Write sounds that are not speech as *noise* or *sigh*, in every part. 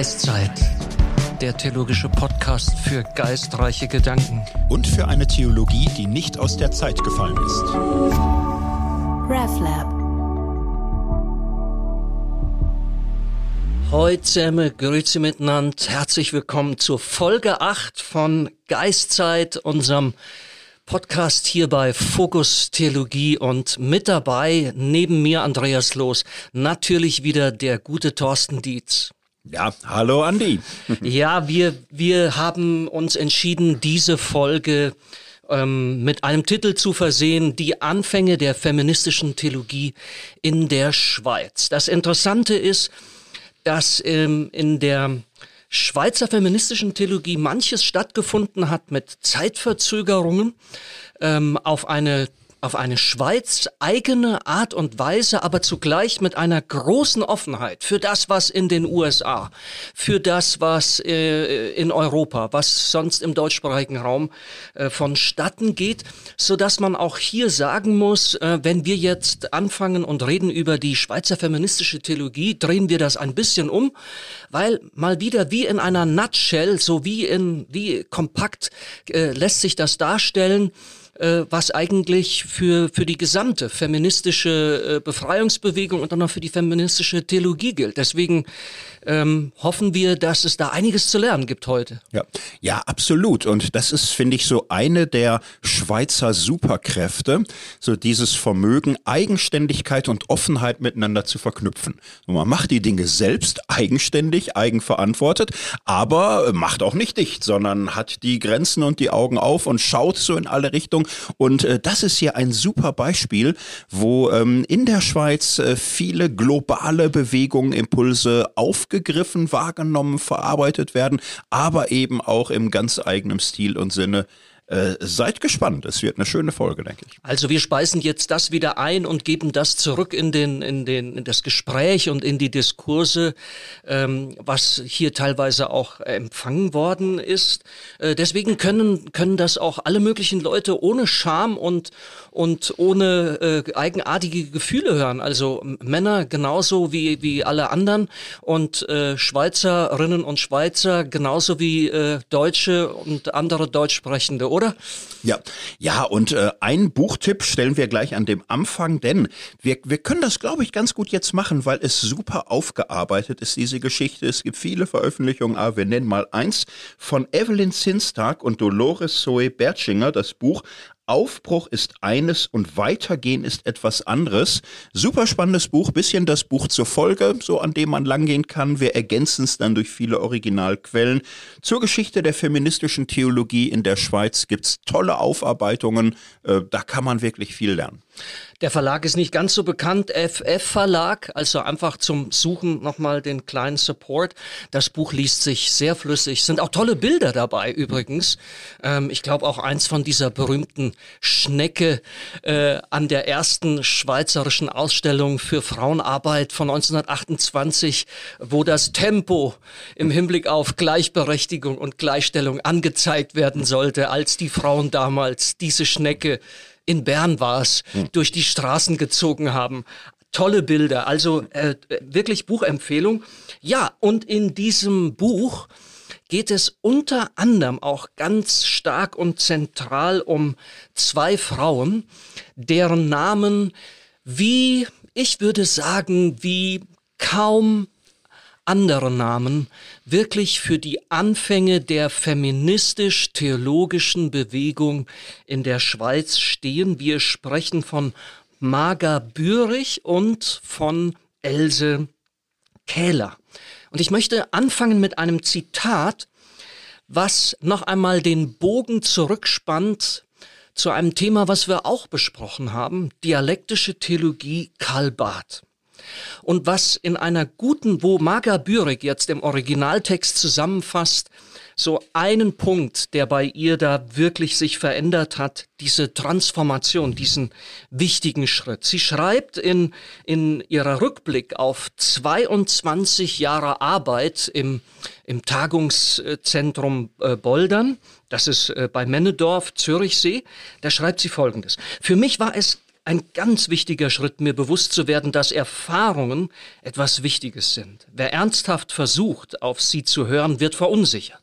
Geistzeit, der theologische Podcast für geistreiche Gedanken. Und für eine Theologie, die nicht aus der Zeit gefallen ist. RefLab. Heute zusammen, grüezi miteinander, herzlich willkommen zur Folge 8 von Geistzeit, unserem Podcast hier bei Fokus Theologie und mit dabei, neben mir Andreas Los, natürlich wieder der gute Thorsten Dietz. Ja, hallo Andi. *laughs* ja, wir, wir haben uns entschieden, diese Folge ähm, mit einem Titel zu versehen, die Anfänge der feministischen Theologie in der Schweiz. Das Interessante ist, dass ähm, in der Schweizer feministischen Theologie manches stattgefunden hat mit Zeitverzögerungen ähm, auf eine auf eine Schweiz eigene Art und Weise, aber zugleich mit einer großen Offenheit für das, was in den USA, für das, was äh, in Europa, was sonst im deutschsprachigen Raum äh, vonstatten geht, so dass man auch hier sagen muss, äh, wenn wir jetzt anfangen und reden über die Schweizer feministische Theologie, drehen wir das ein bisschen um, weil mal wieder wie in einer Nutshell, so wie in wie kompakt äh, lässt sich das darstellen äh, was eigentlich für, für die gesamte feministische äh, Befreiungsbewegung und dann auch für die feministische Theologie gilt. Deswegen ähm, hoffen wir, dass es da einiges zu lernen gibt heute. Ja, ja, absolut. Und das ist, finde ich, so eine der Schweizer Superkräfte, so dieses Vermögen, Eigenständigkeit und Offenheit miteinander zu verknüpfen. Und man macht die Dinge selbst eigenständig, eigenverantwortet, aber macht auch nicht dicht, sondern hat die Grenzen und die Augen auf und schaut so in alle Richtungen. Und äh, das ist hier ein super Beispiel, wo ähm, in der Schweiz äh, viele globale Bewegungen, Impulse auf aufgegriffen, wahrgenommen, verarbeitet werden, aber eben auch im ganz eigenen Stil und Sinne äh, seid gespannt. Es wird eine schöne Folge, denke ich. Also wir speisen jetzt das wieder ein und geben das zurück in den, in den, in das Gespräch und in die Diskurse, ähm, was hier teilweise auch empfangen worden ist. Äh, deswegen können, können das auch alle möglichen Leute ohne Scham und, und ohne äh, eigenartige Gefühle hören. Also Männer genauso wie, wie alle anderen und äh, Schweizerinnen und Schweizer genauso wie äh, Deutsche und andere Deutschsprechende, oder? Ja, ja, und äh, ein Buchtipp stellen wir gleich an dem Anfang, denn wir, wir können das, glaube ich, ganz gut jetzt machen, weil es super aufgearbeitet ist, diese Geschichte. Es gibt viele Veröffentlichungen, aber wir nennen mal eins von Evelyn Zinstag und Dolores Zoe Bertschinger, das Buch Aufbruch ist eines und Weitergehen ist etwas anderes. Super spannendes Buch, bisschen das Buch zur Folge, so an dem man langgehen kann. Wir ergänzen es dann durch viele Originalquellen. Zur Geschichte der feministischen Theologie in der Schweiz gibt's tolle Aufarbeitungen. Äh, da kann man wirklich viel lernen. Der Verlag ist nicht ganz so bekannt, FF Verlag, also einfach zum Suchen nochmal den kleinen Support. Das Buch liest sich sehr flüssig, sind auch tolle Bilder dabei übrigens. Ähm, ich glaube auch eins von dieser berühmten Schnecke äh, an der ersten schweizerischen Ausstellung für Frauenarbeit von 1928, wo das Tempo im Hinblick auf Gleichberechtigung und Gleichstellung angezeigt werden sollte, als die Frauen damals diese Schnecke in Bern war es, hm. durch die Straßen gezogen haben. Tolle Bilder, also äh, wirklich Buchempfehlung. Ja, und in diesem Buch geht es unter anderem auch ganz stark und zentral um zwei Frauen, deren Namen wie, ich würde sagen, wie kaum andere Namen wirklich für die Anfänge der feministisch-theologischen Bewegung in der Schweiz stehen. Wir sprechen von Marga Bürich und von Else Kähler. Und ich möchte anfangen mit einem Zitat, was noch einmal den Bogen zurückspannt zu einem Thema, was wir auch besprochen haben, dialektische Theologie Karl Barth. Und was in einer guten, wo Marga Bürig jetzt im Originaltext zusammenfasst, so einen Punkt, der bei ihr da wirklich sich verändert hat, diese Transformation, diesen wichtigen Schritt. Sie schreibt in, in ihrer Rückblick auf 22 Jahre Arbeit im, im Tagungszentrum äh, Boldern, das ist äh, bei Männedorf, Zürichsee, da schreibt sie Folgendes. Für mich war es ein ganz wichtiger Schritt, mir bewusst zu werden, dass Erfahrungen etwas Wichtiges sind. Wer ernsthaft versucht, auf sie zu hören, wird verunsichert.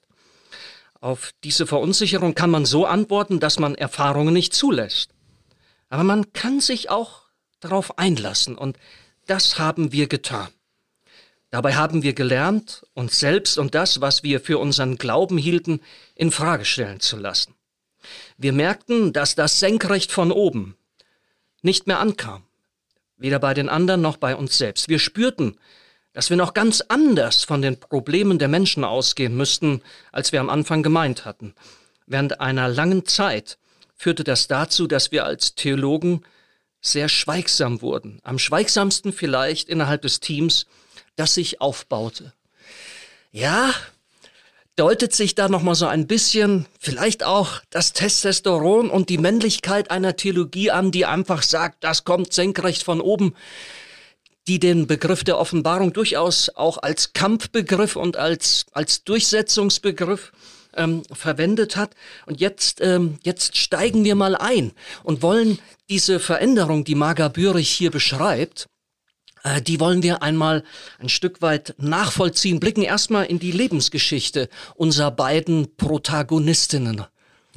Auf diese Verunsicherung kann man so antworten, dass man Erfahrungen nicht zulässt. Aber man kann sich auch darauf einlassen und das haben wir getan. Dabei haben wir gelernt, uns selbst und das, was wir für unseren Glauben hielten, in Frage stellen zu lassen. Wir merkten, dass das senkrecht von oben nicht mehr ankam, weder bei den anderen noch bei uns selbst. Wir spürten, dass wir noch ganz anders von den Problemen der Menschen ausgehen müssten, als wir am Anfang gemeint hatten. Während einer langen Zeit führte das dazu, dass wir als Theologen sehr schweigsam wurden, am schweigsamsten vielleicht innerhalb des Teams, das sich aufbaute. Ja, deutet sich da noch mal so ein bisschen vielleicht auch das Testosteron und die Männlichkeit einer Theologie an, die einfach sagt, das kommt senkrecht von oben, die den Begriff der Offenbarung durchaus auch als Kampfbegriff und als als Durchsetzungsbegriff ähm, verwendet hat. Und jetzt, ähm, jetzt steigen wir mal ein und wollen diese Veränderung, die Marga Bürich hier beschreibt, äh, die wollen wir einmal ein Stück weit nachvollziehen, blicken erstmal in die Lebensgeschichte unserer beiden Protagonistinnen.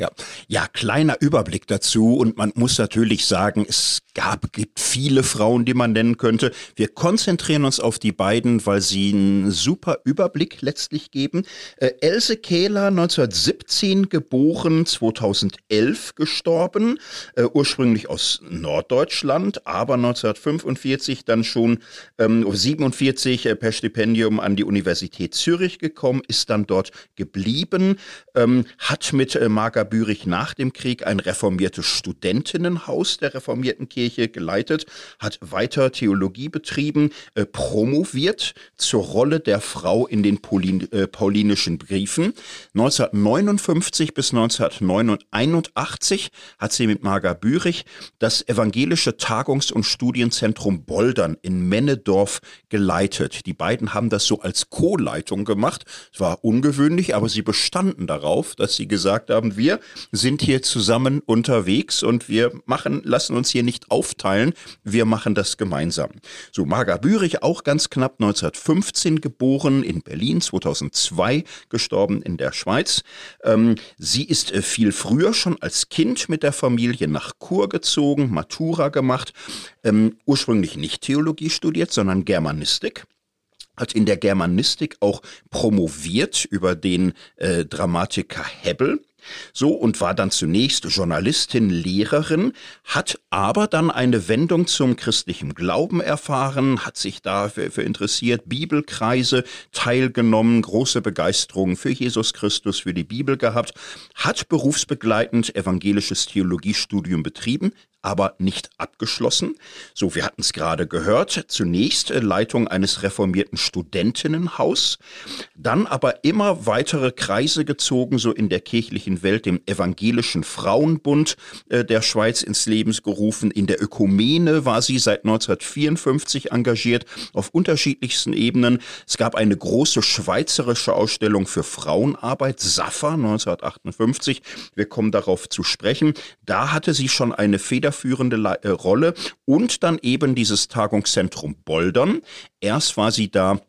Ja, ja, kleiner Überblick dazu und man muss natürlich sagen, es gab, gibt viele Frauen, die man nennen könnte. Wir konzentrieren uns auf die beiden, weil sie einen super Überblick letztlich geben. Äh, Else Kehler, 1917 geboren, 2011 gestorben, äh, ursprünglich aus Norddeutschland, aber 1945 dann schon ähm, 47 äh, per Stipendium an die Universität Zürich gekommen, ist dann dort geblieben, ähm, hat mit äh, Marga Bürich nach dem Krieg ein reformiertes Studentinnenhaus der reformierten Kirche geleitet, hat weiter Theologie betrieben, äh, promoviert zur Rolle der Frau in den Paulin, äh, paulinischen Briefen. 1959 bis 1981 hat sie mit Marga Bürich das evangelische Tagungs- und Studienzentrum Boldern in Männedorf geleitet. Die beiden haben das so als Co-Leitung gemacht. Es war ungewöhnlich, aber sie bestanden darauf, dass sie gesagt haben, wir sind hier zusammen unterwegs und wir machen, lassen uns hier nicht aufteilen, wir machen das gemeinsam. So, Marga Bürich, auch ganz knapp 1915 geboren, in Berlin, 2002 gestorben in der Schweiz. Ähm, sie ist äh, viel früher schon als Kind mit der Familie nach Chur gezogen, Matura gemacht, ähm, ursprünglich nicht Theologie studiert, sondern Germanistik hat in der Germanistik auch promoviert über den äh, Dramatiker Hebbel so und war dann zunächst Journalistin, Lehrerin, hat aber dann eine Wendung zum christlichen Glauben erfahren, hat sich dafür interessiert, Bibelkreise teilgenommen, große Begeisterung für Jesus Christus, für die Bibel gehabt, hat berufsbegleitend evangelisches Theologiestudium betrieben, aber nicht abgeschlossen. So, wir hatten es gerade gehört. Zunächst äh, Leitung eines reformierten Studentinnenhaus, dann aber immer weitere Kreise gezogen, so in der kirchlichen Welt, dem Evangelischen Frauenbund äh, der Schweiz ins Leben gerufen. In der Ökumene war sie seit 1954 engagiert, auf unterschiedlichsten Ebenen. Es gab eine große schweizerische Ausstellung für Frauenarbeit, SAFA 1958. Wir kommen darauf zu sprechen. Da hatte sie schon eine Feder federführende äh, Rolle und dann eben dieses Tagungszentrum Boldern. Erst war sie da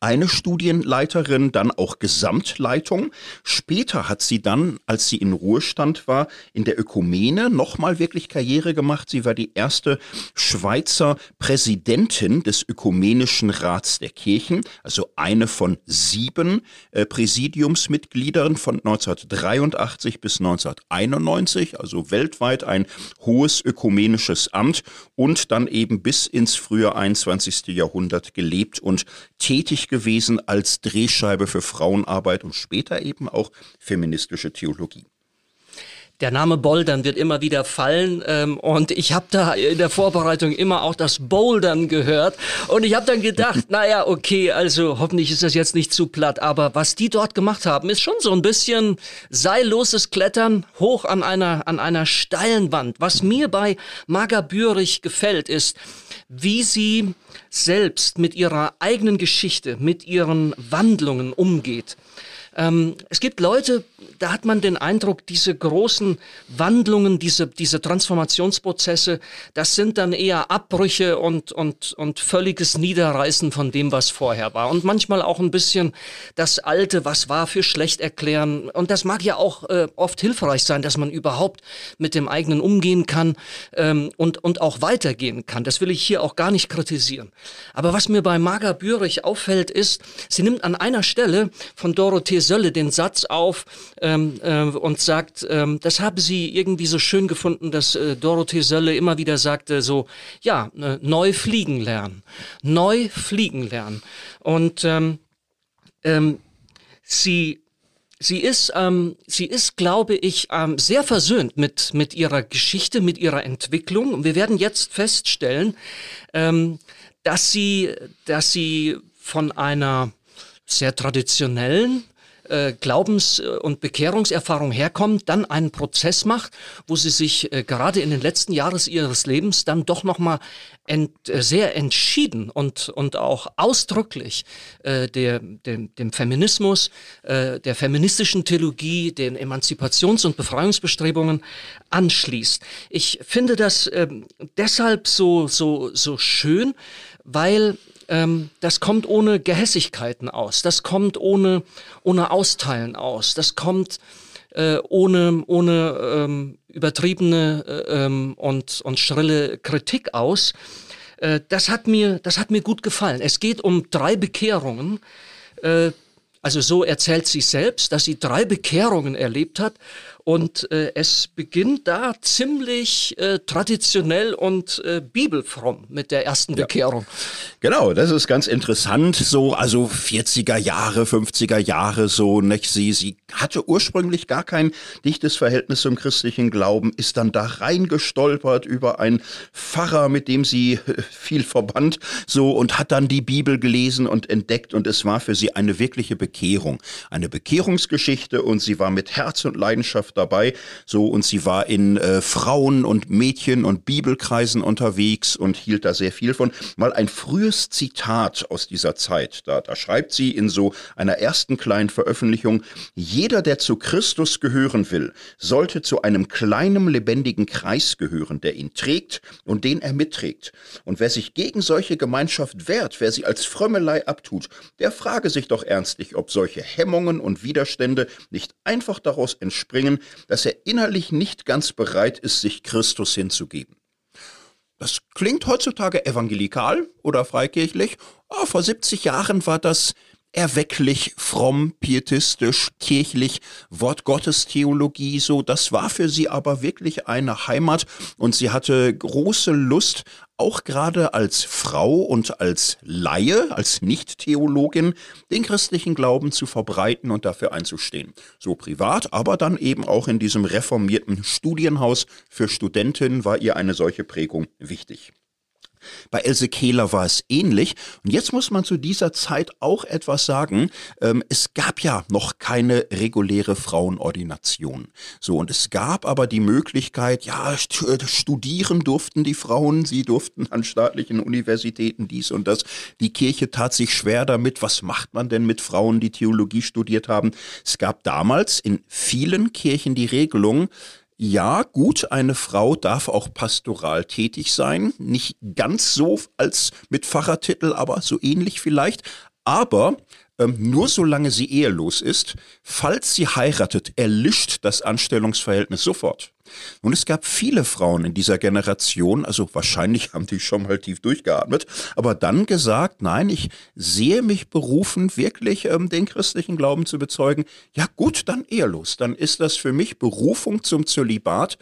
eine Studienleiterin, dann auch Gesamtleitung. Später hat sie dann, als sie in Ruhestand war, in der Ökumene nochmal wirklich Karriere gemacht. Sie war die erste Schweizer Präsidentin des Ökumenischen Rats der Kirchen, also eine von sieben äh, Präsidiumsmitgliedern von 1983 bis 1991, also weltweit ein hohes ökumenisches Amt und dann eben bis ins frühe 21. Jahrhundert gelebt und tätig gewesen als Drehscheibe für Frauenarbeit und später eben auch feministische Theologie. Der Name Bouldern wird immer wieder fallen ähm, und ich habe da in der Vorbereitung immer auch das Bouldern gehört und ich habe dann gedacht, *laughs* naja, okay, also hoffentlich ist das jetzt nicht zu platt, aber was die dort gemacht haben, ist schon so ein bisschen seilloses Klettern hoch an einer, an einer steilen Wand. Was mir bei Marga Bürich gefällt, ist, wie sie selbst mit ihrer eigenen Geschichte, mit ihren Wandlungen umgeht Ähm, es gibt Leute, da hat man den Eindruck, diese großen Wandlungen, diese, diese Transformationsprozesse, das sind dann eher Abbrüche und, und, und völliges Niederreißen von dem, was vorher war. Und manchmal auch ein bisschen das Alte, was war, für schlecht erklären. Und das mag ja auch äh, oft hilfreich sein, dass man überhaupt mit dem eigenen umgehen kann ähm, und, und auch weitergehen kann. Das will ich hier auch gar nicht kritisieren. Aber was mir bei Marga Bürich auffällt, ist, sie nimmt an einer Stelle von Dorothee Sölle den Satz auf ähm, äh, und sagt, ähm, das habe sie irgendwie so schön gefunden, dass äh, Dorothee Sölle immer wieder sagte, so, ja, äh, neu fliegen lernen, neu fliegen lernen. Und ähm, ähm, sie sie ist, ähm, sie ist, glaube ich, ähm, sehr versöhnt mit, mit ihrer Geschichte, mit ihrer Entwicklung. Und wir werden jetzt feststellen, ähm, dass sie, dass sie von einer sehr traditionellen äh, Glaubens- und Bekehrungserfahrung herkommt, dann einen Prozess macht, wo sie sich äh, gerade in den letzten Jahren ihres Lebens dann doch nochmal ent, äh, sehr entschieden und, und auch ausdrücklich äh, der, dem, dem Feminismus, äh, der feministischen Theologie, den Emanzipations- und Befreiungsbestrebungen anschließt. Ich finde das äh, deshalb so, so, so schön, weil ähm, das kommt ohne Gehässigkeiten aus, das kommt ohne, ohne Austeilen aus, das kommt äh, ohne, ohne ähm, übertriebene äh, ähm, und, und schrille Kritik aus. Äh, das, hat mir, das hat mir gut gefallen. Es geht um drei Bekehrungen. Äh, also so erzählt sie selbst, dass sie drei Bekehrungen erlebt hat und äh, es beginnt da ziemlich äh, traditionell und äh, bibelfromm mit der ersten Bekehrung. Ja. Genau, das ist ganz interessant. So, also 40er Jahre, 50er Jahre, so, nicht? Sie, sie hatte ursprünglich gar kein dichtes Verhältnis zum christlichen Glauben, ist dann da reingestolpert über einen Pfarrer, mit dem sie *laughs* viel verband, so, und hat dann die Bibel gelesen und entdeckt und es war für sie eine wirkliche Bekehrung. Eine Bekehrungsgeschichte und sie war mit Herz und Leidenschaft Dabei. So, und sie war in äh, Frauen- und Mädchen- und Bibelkreisen unterwegs und hielt da sehr viel von. Mal ein frühes Zitat aus dieser Zeit. Da, da schreibt sie in so einer ersten kleinen Veröffentlichung, jeder, der zu Christus gehören will, sollte zu einem kleinen lebendigen Kreis gehören, der ihn trägt und den er mitträgt. Und wer sich gegen solche Gemeinschaft wehrt, wer sie als Frömmelei abtut, der frage sich doch ernstlich, ob solche Hemmungen und Widerstände nicht einfach daraus entspringen, dass er innerlich nicht ganz bereit ist, sich Christus hinzugeben. Das klingt heutzutage evangelikal oder freikirchlich. Oh, vor 70 Jahren war das erwecklich, fromm, pietistisch, kirchlich, Wortgottestheologie, so, das war für sie aber wirklich eine Heimat und sie hatte große Lust, auch gerade als Frau und als Laie, als Nicht-Theologin, den christlichen Glauben zu verbreiten und dafür einzustehen. So privat, aber dann eben auch in diesem reformierten Studienhaus für Studentinnen war ihr eine solche Prägung wichtig. Bei Else Kehler war es ähnlich. Und jetzt muss man zu dieser Zeit auch etwas sagen. Ähm, es gab ja noch keine reguläre Frauenordination. So, und es gab aber die Möglichkeit, ja, studieren durften die Frauen, sie durften an staatlichen Universitäten dies und das. Die Kirche tat sich schwer damit. Was macht man denn mit Frauen, die Theologie studiert haben? Es gab damals in vielen Kirchen die Regelung, ja, gut, eine Frau darf auch pastoral tätig sein. Nicht ganz so als mit Pfarrertitel, aber so ähnlich vielleicht. Aber ähm, nur solange sie ehelos ist, falls sie heiratet, erlischt das Anstellungsverhältnis sofort. Und es gab viele Frauen in dieser Generation, also wahrscheinlich haben die schon mal tief durchgeatmet, aber dann gesagt, nein, ich sehe mich berufen, wirklich ähm, den christlichen Glauben zu bezeugen. Ja gut, dann ehelos. Dann ist das für mich Berufung zum Zölibat.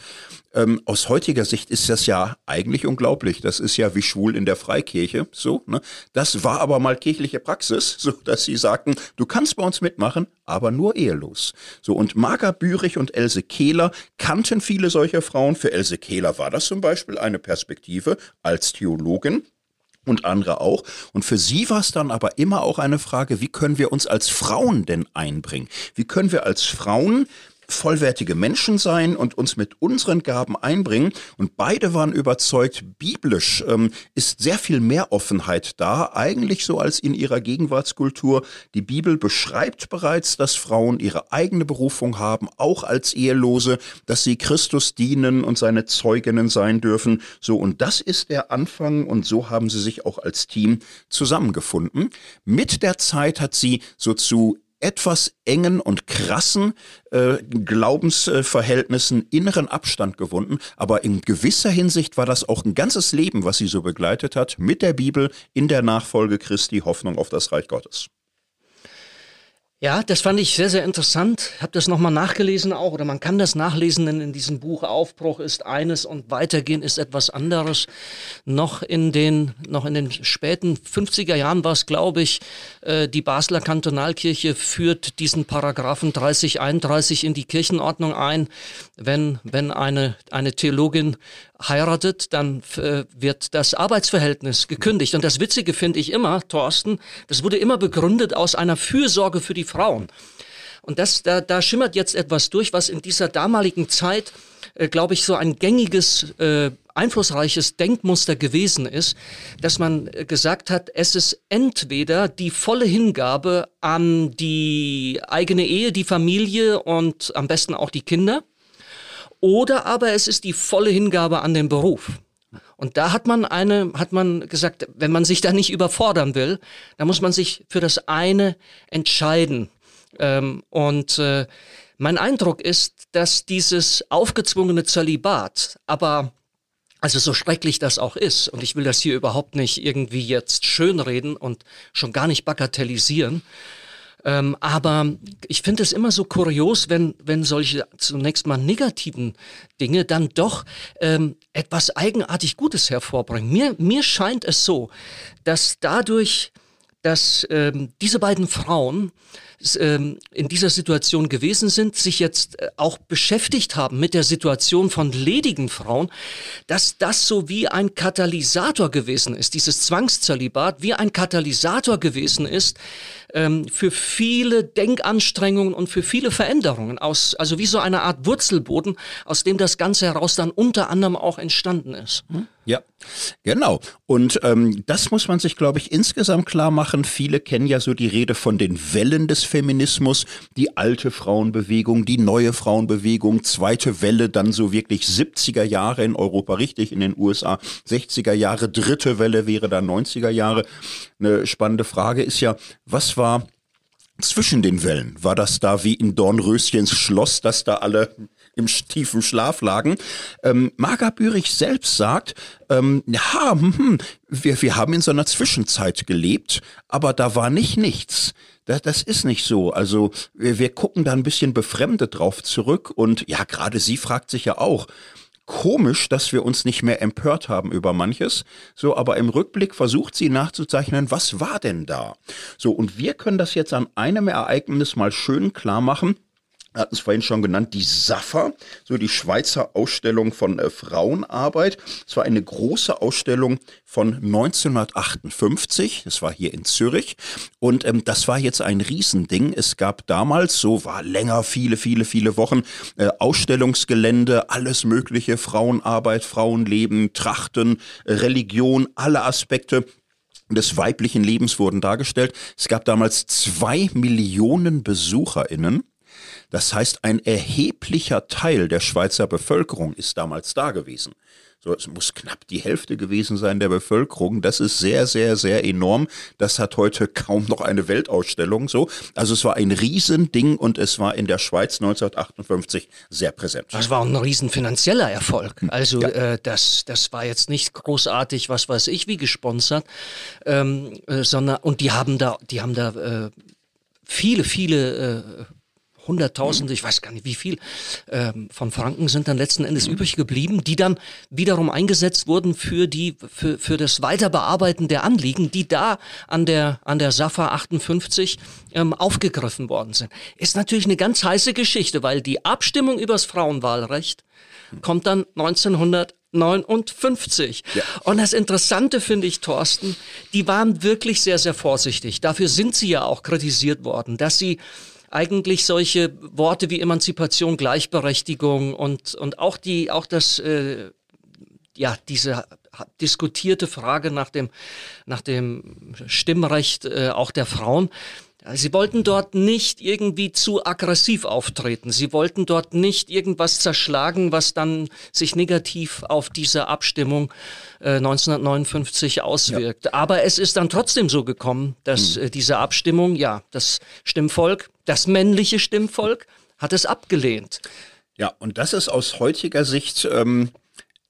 Ähm, aus heutiger Sicht ist das ja eigentlich unglaublich. Das ist ja wie schwul in der Freikirche. So, ne? Das war aber mal kirchliche Praxis, *laughs* so dass sie sagten, du kannst bei uns mitmachen, aber nur ehelos. So, und Marga Bürich und Else Kehler kannten viele solcher Frauen. Für Else Kehler war das zum Beispiel eine Perspektive als Theologin und andere auch. Und für sie war es dann aber immer auch eine Frage, wie können wir uns als Frauen denn einbringen? Wie können wir als Frauen vollwertige Menschen sein und uns mit unseren Gaben einbringen. Und beide waren überzeugt, biblisch ähm, ist sehr viel mehr Offenheit da, eigentlich so als in ihrer Gegenwartskultur. Die Bibel beschreibt bereits, dass Frauen ihre eigene Berufung haben, auch als Ehelose, dass sie Christus dienen und seine Zeuginnen sein dürfen. So, und das ist der Anfang und so haben sie sich auch als Team zusammengefunden. Mit der Zeit hat sie so zu etwas engen und krassen äh, Glaubensverhältnissen inneren Abstand gewunden. Aber in gewisser Hinsicht war das auch ein ganzes Leben, was sie so begleitet hat, mit der Bibel in der Nachfolge Christi, Hoffnung auf das Reich Gottes. Ja, das fand ich sehr, sehr interessant. Habe das nochmal nachgelesen auch, oder man kann das nachlesen, denn in diesem Buch Aufbruch ist eines und Weitergehen ist etwas anderes. Noch in den, noch in den späten 50er Jahren war es, glaube ich, äh, die Basler Kantonalkirche führt diesen Paragraphen 30, 31 in die Kirchenordnung ein. Wenn, wenn eine, eine Theologin heiratet, dann äh, wird das Arbeitsverhältnis gekündigt. Und das Witzige finde ich immer, Thorsten, das wurde immer begründet aus einer Fürsorge für die Frauen. Und das, da, da schimmert jetzt etwas durch, was in dieser damaligen Zeit, äh, glaube ich, so ein gängiges, äh, einflussreiches Denkmuster gewesen ist, dass man äh, gesagt hat, es ist entweder die volle Hingabe an die eigene Ehe, die Familie und am besten auch die Kinder, oder aber es ist die volle Hingabe an den Beruf. Und da hat man eine, hat man gesagt, wenn man sich da nicht überfordern will, dann muss man sich für das eine entscheiden. Ähm, und äh, mein Eindruck ist, dass dieses aufgezwungene Zölibat, aber also so schrecklich das auch ist, und ich will das hier überhaupt nicht irgendwie jetzt schönreden und schon gar nicht bagatellisieren, ähm, aber ich finde es immer so kurios, wenn, wenn solche zunächst mal negativen Dinge dann doch ähm, etwas eigenartig Gutes hervorbringen. Mir, mir scheint es so, dass dadurch, dass ähm, diese beiden Frauen in dieser Situation gewesen sind, sich jetzt äh, auch beschäftigt haben mit der Situation von ledigen Frauen, dass das so wie ein Katalysator gewesen ist, dieses Zwangszölibat wie ein Katalysator gewesen ist ähm, für viele Denkanstrengungen und für viele Veränderungen aus, also wie so eine Art Wurzelboden, aus dem das Ganze heraus dann unter anderem auch entstanden ist. Hm? Ja, genau. Und ähm, das muss man sich, glaube ich, insgesamt klar machen. Viele kennen ja so die Rede von den Wellen des Feminismus, die alte Frauenbewegung, die neue Frauenbewegung, zweite Welle, dann so wirklich 70er Jahre in Europa, richtig, in den USA 60er Jahre, dritte Welle wäre dann 90er Jahre. Eine spannende Frage ist ja, was war zwischen den Wellen? War das da wie in Dornröschens Schloss, dass da alle im tiefen Schlaf lagen. Ähm, Marga Bürich selbst sagt, ähm, ja, hm, hm, wir, wir haben in so einer Zwischenzeit gelebt, aber da war nicht nichts. Das, das ist nicht so. Also wir, wir gucken da ein bisschen befremdet drauf zurück und ja, gerade sie fragt sich ja auch, komisch, dass wir uns nicht mehr empört haben über manches. So, aber im Rückblick versucht sie nachzuzeichnen, was war denn da? So, und wir können das jetzt an einem Ereignis mal schön klar machen hatten es vorhin schon genannt, die SAFA, so die Schweizer Ausstellung von äh, Frauenarbeit. Es war eine große Ausstellung von 1958, das war hier in Zürich und ähm, das war jetzt ein Riesending. Es gab damals, so war länger, viele, viele, viele Wochen, äh, Ausstellungsgelände, alles mögliche, Frauenarbeit, Frauenleben, Trachten, Religion, alle Aspekte des weiblichen Lebens wurden dargestellt. Es gab damals zwei Millionen BesucherInnen. Das heißt, ein erheblicher Teil der Schweizer Bevölkerung ist damals da gewesen. So, es muss knapp die Hälfte gewesen sein der Bevölkerung. Das ist sehr, sehr, sehr enorm. Das hat heute kaum noch eine Weltausstellung so. Also es war ein Riesending und es war in der Schweiz 1958 sehr präsent. Das war ein riesen finanzieller Erfolg. Hm. Also ja. äh, das, das war jetzt nicht großartig, was weiß ich, wie gesponsert, ähm, äh, sondern und die haben da, die haben da äh, viele, viele äh, Hunderttausende, ich weiß gar nicht wie viel, ähm, von Franken sind dann letzten Endes mhm. übrig geblieben, die dann wiederum eingesetzt wurden für die, für, für das Weiterbearbeiten der Anliegen, die da an der, an der SAFA 58 ähm, aufgegriffen worden sind. Ist natürlich eine ganz heiße Geschichte, weil die Abstimmung übers Frauenwahlrecht kommt dann 1959. Ja. Und das Interessante finde ich, Thorsten, die waren wirklich sehr, sehr vorsichtig. Dafür sind sie ja auch kritisiert worden, dass sie eigentlich solche Worte wie Emanzipation, Gleichberechtigung und, und auch die, auch das, äh, ja, diese diskutierte Frage nach dem, nach dem Stimmrecht äh, auch der Frauen, Sie wollten dort nicht irgendwie zu aggressiv auftreten. Sie wollten dort nicht irgendwas zerschlagen, was dann sich negativ auf diese Abstimmung äh, 1959 auswirkt. Ja. Aber es ist dann trotzdem so gekommen, dass hm. äh, diese Abstimmung, ja, das Stimmvolk, das männliche Stimmvolk, hat es abgelehnt. Ja, und das ist aus heutiger Sicht ähm,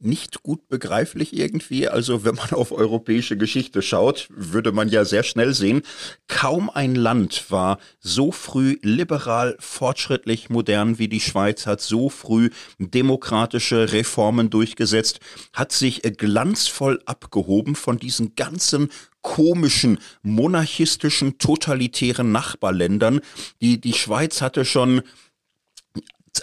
nicht gut begreiflich irgendwie. Also wenn man auf europäische Geschichte schaut, würde man ja sehr schnell sehen, kaum ein Land war so früh liberal, fortschrittlich, modern wie die Schweiz, hat so früh demokratische Reformen durchgesetzt, hat sich glanzvoll abgehoben von diesen ganzen komischen, monarchistischen, totalitären Nachbarländern. Die, die Schweiz hatte schon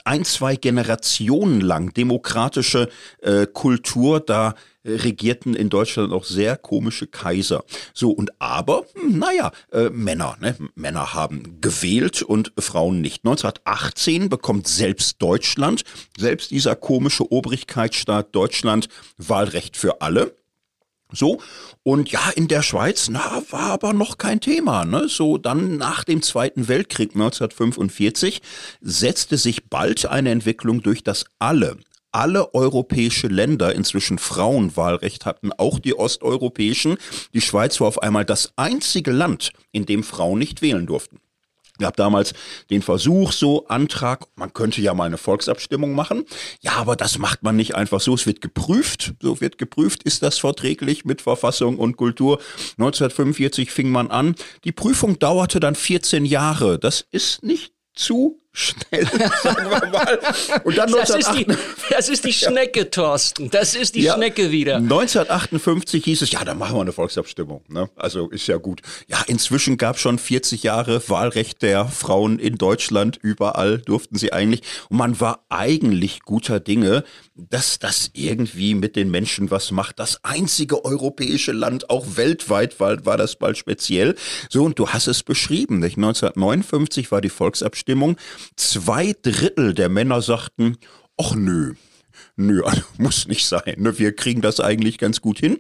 ein, zwei Generationen lang demokratische äh, Kultur, da äh, regierten in Deutschland auch sehr komische Kaiser. So, und aber, hm, naja, äh, Männer, ne? Männer haben gewählt und Frauen nicht. 1918 bekommt selbst Deutschland, selbst dieser komische Obrigkeitsstaat Deutschland, Wahlrecht für alle. So, und ja, in der Schweiz, na, war aber noch kein Thema. Ne? So, dann nach dem Zweiten Weltkrieg 1945 setzte sich bald eine Entwicklung durch, dass alle, alle europäische Länder inzwischen Frauenwahlrecht hatten, auch die osteuropäischen. Die Schweiz war auf einmal das einzige Land, in dem Frauen nicht wählen durften gab damals den Versuch, so Antrag, man könnte ja mal eine Volksabstimmung machen. Ja, aber das macht man nicht einfach so. Es wird geprüft. So wird geprüft, ist das verträglich mit Verfassung und Kultur. 1945 fing man an. Die Prüfung dauerte dann 14 Jahre. Das ist nicht zu schnell, sagen wir mal. Und dann das, ist die, das ist die Schnecke, Thorsten. Das ist die ja, Schnecke wieder. 1958 hieß es, ja, dann machen wir eine Volksabstimmung. Ne? Also ist ja gut. Ja, inzwischen gab es schon 40 Jahre Wahlrecht der Frauen in Deutschland. Überall durften sie eigentlich. Und man war eigentlich guter Dinge, dass das irgendwie mit den Menschen was macht. Das einzige europäische Land, auch weltweit war, war das bald speziell. So, und du hast es beschrieben. Nicht? 1959 war die Volksabstimmung. Zwei Drittel der Männer sagten, ach nö, nö, *laughs* also muss nicht sein. Ne? Wir kriegen das eigentlich ganz gut hin.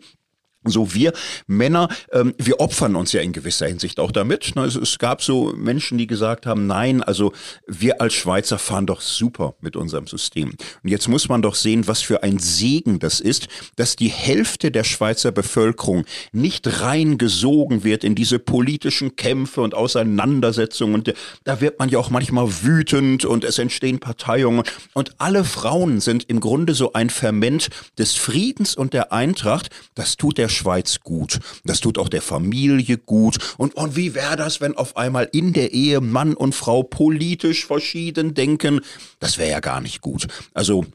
So, wir Männer, ähm, wir opfern uns ja in gewisser Hinsicht auch damit. Also es gab so Menschen, die gesagt haben, nein, also wir als Schweizer fahren doch super mit unserem System. Und jetzt muss man doch sehen, was für ein Segen das ist, dass die Hälfte der Schweizer Bevölkerung nicht reingesogen wird in diese politischen Kämpfe und Auseinandersetzungen. Und da wird man ja auch manchmal wütend und es entstehen Parteiungen. Und alle Frauen sind im Grunde so ein Ferment des Friedens und der Eintracht. Das tut der Schweiz gut. Das tut auch der Familie gut. Und, und wie wäre das, wenn auf einmal in der Ehe Mann und Frau politisch verschieden denken? Das wäre ja gar nicht gut. Also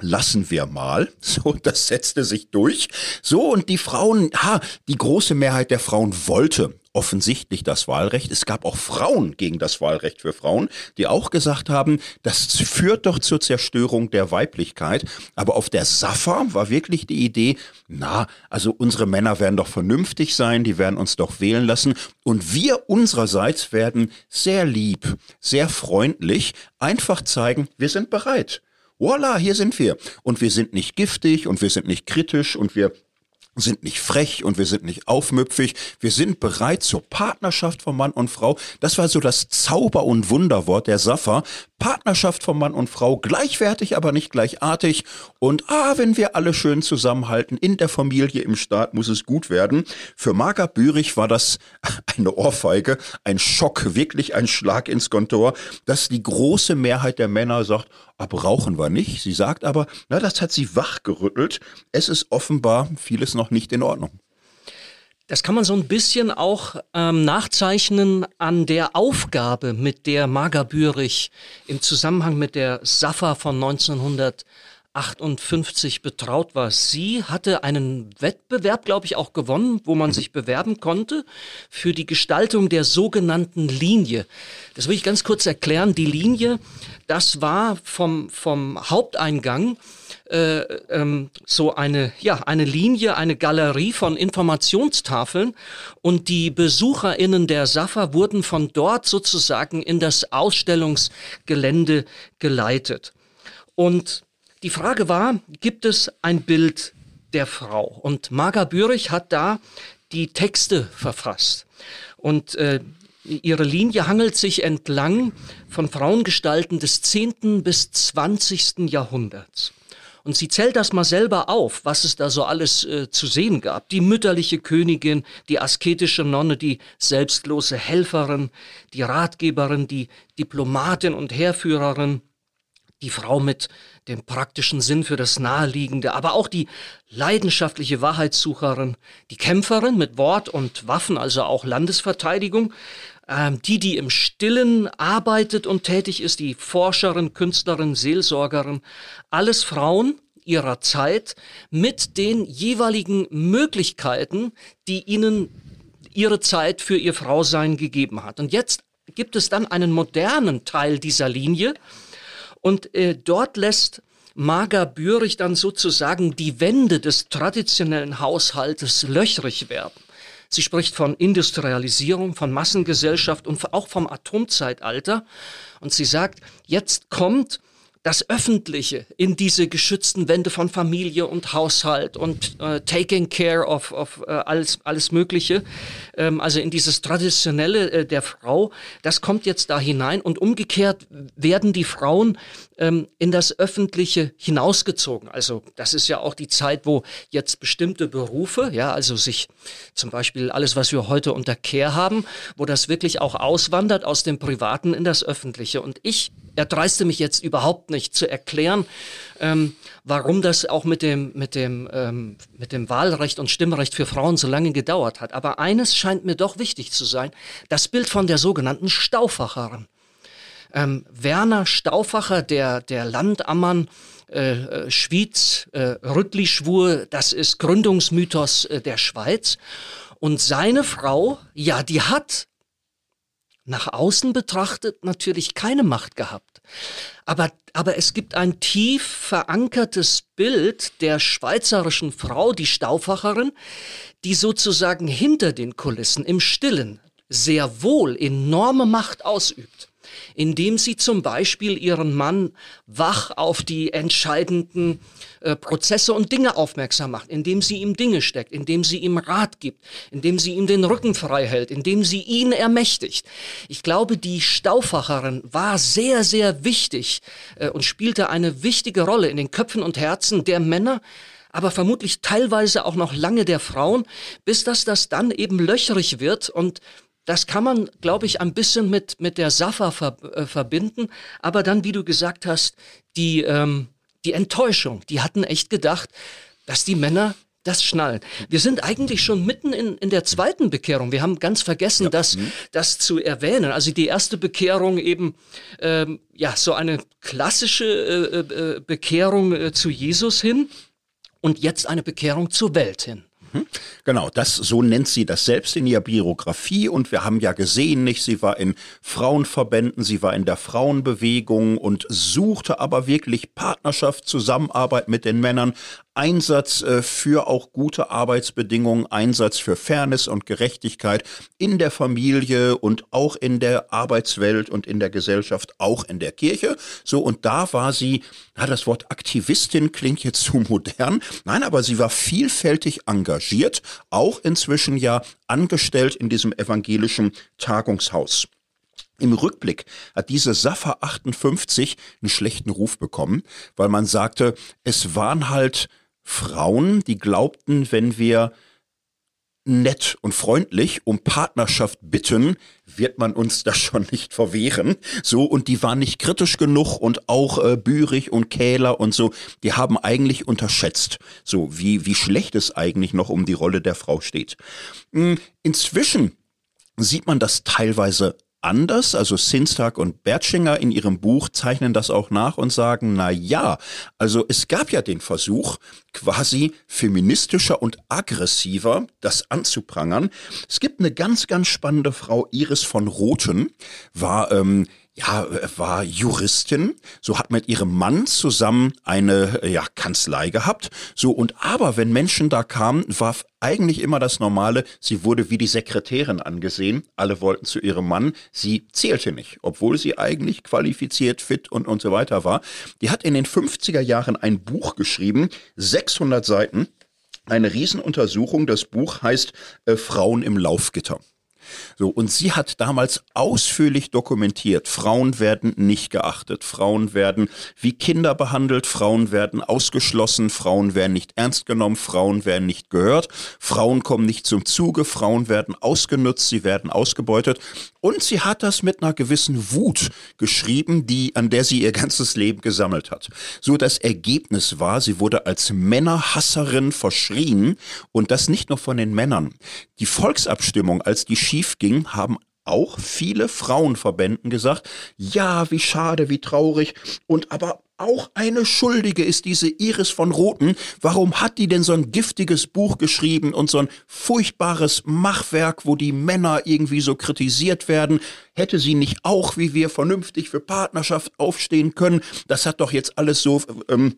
lassen wir mal. *laughs* So, das setzte sich durch. So, und die Frauen, ha, die große Mehrheit der Frauen wollte offensichtlich das Wahlrecht. Es gab auch Frauen gegen das Wahlrecht für Frauen, die auch gesagt haben, das führt doch zur Zerstörung der Weiblichkeit. Aber auf der Safa war wirklich die Idee, na, also unsere Männer werden doch vernünftig sein, die werden uns doch wählen lassen. Und wir unsererseits werden sehr lieb, sehr freundlich einfach zeigen, wir sind bereit. Voila, hier sind wir. Und wir sind nicht giftig und wir sind nicht kritisch und wir sind nicht frech und wir sind nicht aufmüpfig. Wir sind bereit zur Partnerschaft von Mann und Frau. Das war so das Zauber- und Wunderwort der Safa. Partnerschaft von Mann und Frau, gleichwertig, aber nicht gleichartig. Und ah, wenn wir alle schön zusammenhalten, in der Familie, im Staat, muss es gut werden. Für Marga Bürich war das *laughs* eine Ohrfeige, ein Schock, wirklich ein Schlag ins Kontor, dass die große Mehrheit der Männer sagt, ah, brauchen wir nicht. Sie sagt aber, na, das hat sie wachgerüttelt. Es ist offenbar vieles noch nicht in Ordnung. Das kann man so ein bisschen auch ähm, nachzeichnen an der Aufgabe, mit der Marga Bürich im Zusammenhang mit der SAFA von 1958 1958 betraut war. Sie hatte einen Wettbewerb, glaube ich, auch gewonnen, wo man sich bewerben konnte für die Gestaltung der sogenannten Linie. Das will ich ganz kurz erklären. Die Linie, das war vom, vom Haupteingang äh, ähm, so eine, ja, eine Linie, eine Galerie von Informationstafeln und die BesucherInnen der SAFA wurden von dort sozusagen in das Ausstellungsgelände geleitet. Und die Frage war, gibt es ein Bild der Frau? Und Marga Bürich hat da die Texte verfasst. Und äh, ihre Linie hangelt sich entlang von Frauengestalten des 10. bis 20. Jahrhunderts. Und sie zählt das mal selber auf, was es da so alles äh, zu sehen gab. Die mütterliche Königin, die asketische Nonne, die selbstlose Helferin, die Ratgeberin, die Diplomatin und Heerführerin, die Frau mit dem praktischen Sinn für das Naheliegende, aber auch die leidenschaftliche Wahrheitssucherin, die Kämpferin mit Wort und Waffen, also auch Landesverteidigung, ähm, die, die im Stillen arbeitet und tätig ist, die Forscherin, Künstlerin, Seelsorgerin, alles Frauen ihrer Zeit mit den jeweiligen Möglichkeiten, die ihnen ihre Zeit für ihr Frausein gegeben hat. Und jetzt gibt es dann einen modernen Teil dieser Linie und äh, dort lässt Marga Bürich dann sozusagen die Wände des traditionellen Haushaltes löchrig werden. Sie spricht von Industrialisierung, von Massengesellschaft und auch vom Atomzeitalter. Und sie sagt, jetzt kommt das Öffentliche in diese geschützten Wände von Familie und Haushalt und äh, taking care of, of äh, alles, alles Mögliche, ähm, also in dieses Traditionelle äh, der Frau, das kommt jetzt da hinein und umgekehrt werden die Frauen ähm, in das Öffentliche hinausgezogen. Also das ist ja auch die Zeit, wo jetzt bestimmte Berufe, ja, also sich zum Beispiel alles, was wir heute unter Care haben, wo das wirklich auch auswandert aus dem Privaten in das Öffentliche. Und ich erdreiste mich jetzt überhaupt nicht zu erklären, ähm, warum das auch mit dem, mit, dem, ähm, mit dem Wahlrecht und Stimmrecht für Frauen so lange gedauert hat. Aber eines scheint mir doch wichtig zu sein, das Bild von der sogenannten Stauffacherin. Ähm, Werner Stauffacher, der, der Landammann, äh, äh, Schwyz, äh, Rüttli-Schwur, das ist Gründungsmythos äh, der Schweiz. Und seine Frau, ja, die hat nach außen betrachtet natürlich keine Macht gehabt. Aber, aber es gibt ein tief verankertes Bild der schweizerischen Frau, die Stauffacherin, die sozusagen hinter den Kulissen im Stillen sehr wohl enorme Macht ausübt indem sie zum Beispiel ihren Mann wach auf die entscheidenden äh, Prozesse und Dinge aufmerksam macht, indem sie ihm Dinge steckt, indem sie ihm Rat gibt, indem sie ihm den Rücken frei hält, indem sie ihn ermächtigt. Ich glaube, die Stauffacherin war sehr, sehr wichtig äh, und spielte eine wichtige Rolle in den Köpfen und Herzen der Männer, aber vermutlich teilweise auch noch lange der Frauen, bis dass das dann eben löcherig wird und das kann man, glaube ich, ein bisschen mit, mit der Safa ver, äh, verbinden. Aber dann, wie du gesagt hast, die, ähm, die Enttäuschung, die hatten echt gedacht, dass die Männer das schnallen. Wir sind eigentlich schon mitten in, in der zweiten Bekehrung. Wir haben ganz vergessen, ja. das, mhm. das zu erwähnen. Also die erste Bekehrung eben, ähm, ja, so eine klassische äh, äh, Bekehrung äh, zu Jesus hin und jetzt eine Bekehrung zur Welt hin. Mhm. Genau, das so nennt sie das selbst in ihrer Biografie und wir haben ja gesehen, nicht, sie war in Frauenverbänden, sie war in der Frauenbewegung und suchte aber wirklich Partnerschaft, Zusammenarbeit mit den Männern, Einsatz äh, für auch gute Arbeitsbedingungen, Einsatz für Fairness und Gerechtigkeit in der Familie und auch in der Arbeitswelt und in der Gesellschaft, auch in der Kirche. So, und da war sie, ja, das Wort Aktivistin klingt jetzt zu *laughs* modern. Nein, aber sie war vielfältig engagiert, auch inzwischen ja angestellt in diesem evangelischen Tagungshaus. Im Rückblick hat diese Safa 58 einen schlechten Ruf bekommen, weil man sagte, es waren halt Frauen, die glaubten, wenn wir nett und freundlich um Partnerschaft bitten, wird man uns das schon nicht verwehren. So, und die waren nicht kritisch genug und auch äh, Bürig und Kähler und so, die haben eigentlich unterschätzt, so wie, wie schlecht es eigentlich noch um die Rolle der Frau steht. Hm, inzwischen sieht man das teilweise anders. Also Sinstag und Bertschinger in ihrem Buch zeichnen das auch nach und sagen, na ja, also es gab ja den Versuch, quasi feministischer und aggressiver das anzuprangern. Es gibt eine ganz, ganz spannende Frau, Iris von Rothen, war ähm, ja, war Juristin, so hat mit ihrem Mann zusammen eine ja, Kanzlei gehabt. So, und aber wenn Menschen da kamen, war eigentlich immer das Normale, sie wurde wie die Sekretärin angesehen. Alle wollten zu ihrem Mann. Sie zählte nicht, obwohl sie eigentlich qualifiziert, fit und, und so weiter war. Die hat in den 50er Jahren ein Buch geschrieben, 600 Seiten. Eine Riesenuntersuchung. Das Buch heißt äh, Frauen im Laufgitter. So, und sie hat damals ausführlich dokumentiert, Frauen werden nicht geachtet, Frauen werden wie Kinder behandelt, Frauen werden ausgeschlossen, Frauen werden nicht ernst genommen, Frauen werden nicht gehört, Frauen kommen nicht zum Zuge, Frauen werden ausgenutzt, sie werden ausgebeutet. Und sie hat das mit einer gewissen Wut geschrieben, die, an der sie ihr ganzes Leben gesammelt hat. So das Ergebnis war, sie wurde als Männerhasserin verschrien und das nicht nur von den Männern. Die Volksabstimmung, als die schief ging, haben auch viele Frauenverbänden gesagt, ja, wie schade, wie traurig und aber auch eine Schuldige ist diese Iris von Roten. Warum hat die denn so ein giftiges Buch geschrieben und so ein furchtbares Machwerk, wo die Männer irgendwie so kritisiert werden? Hätte sie nicht auch, wie wir, vernünftig für Partnerschaft aufstehen können? Das hat doch jetzt alles so ähm,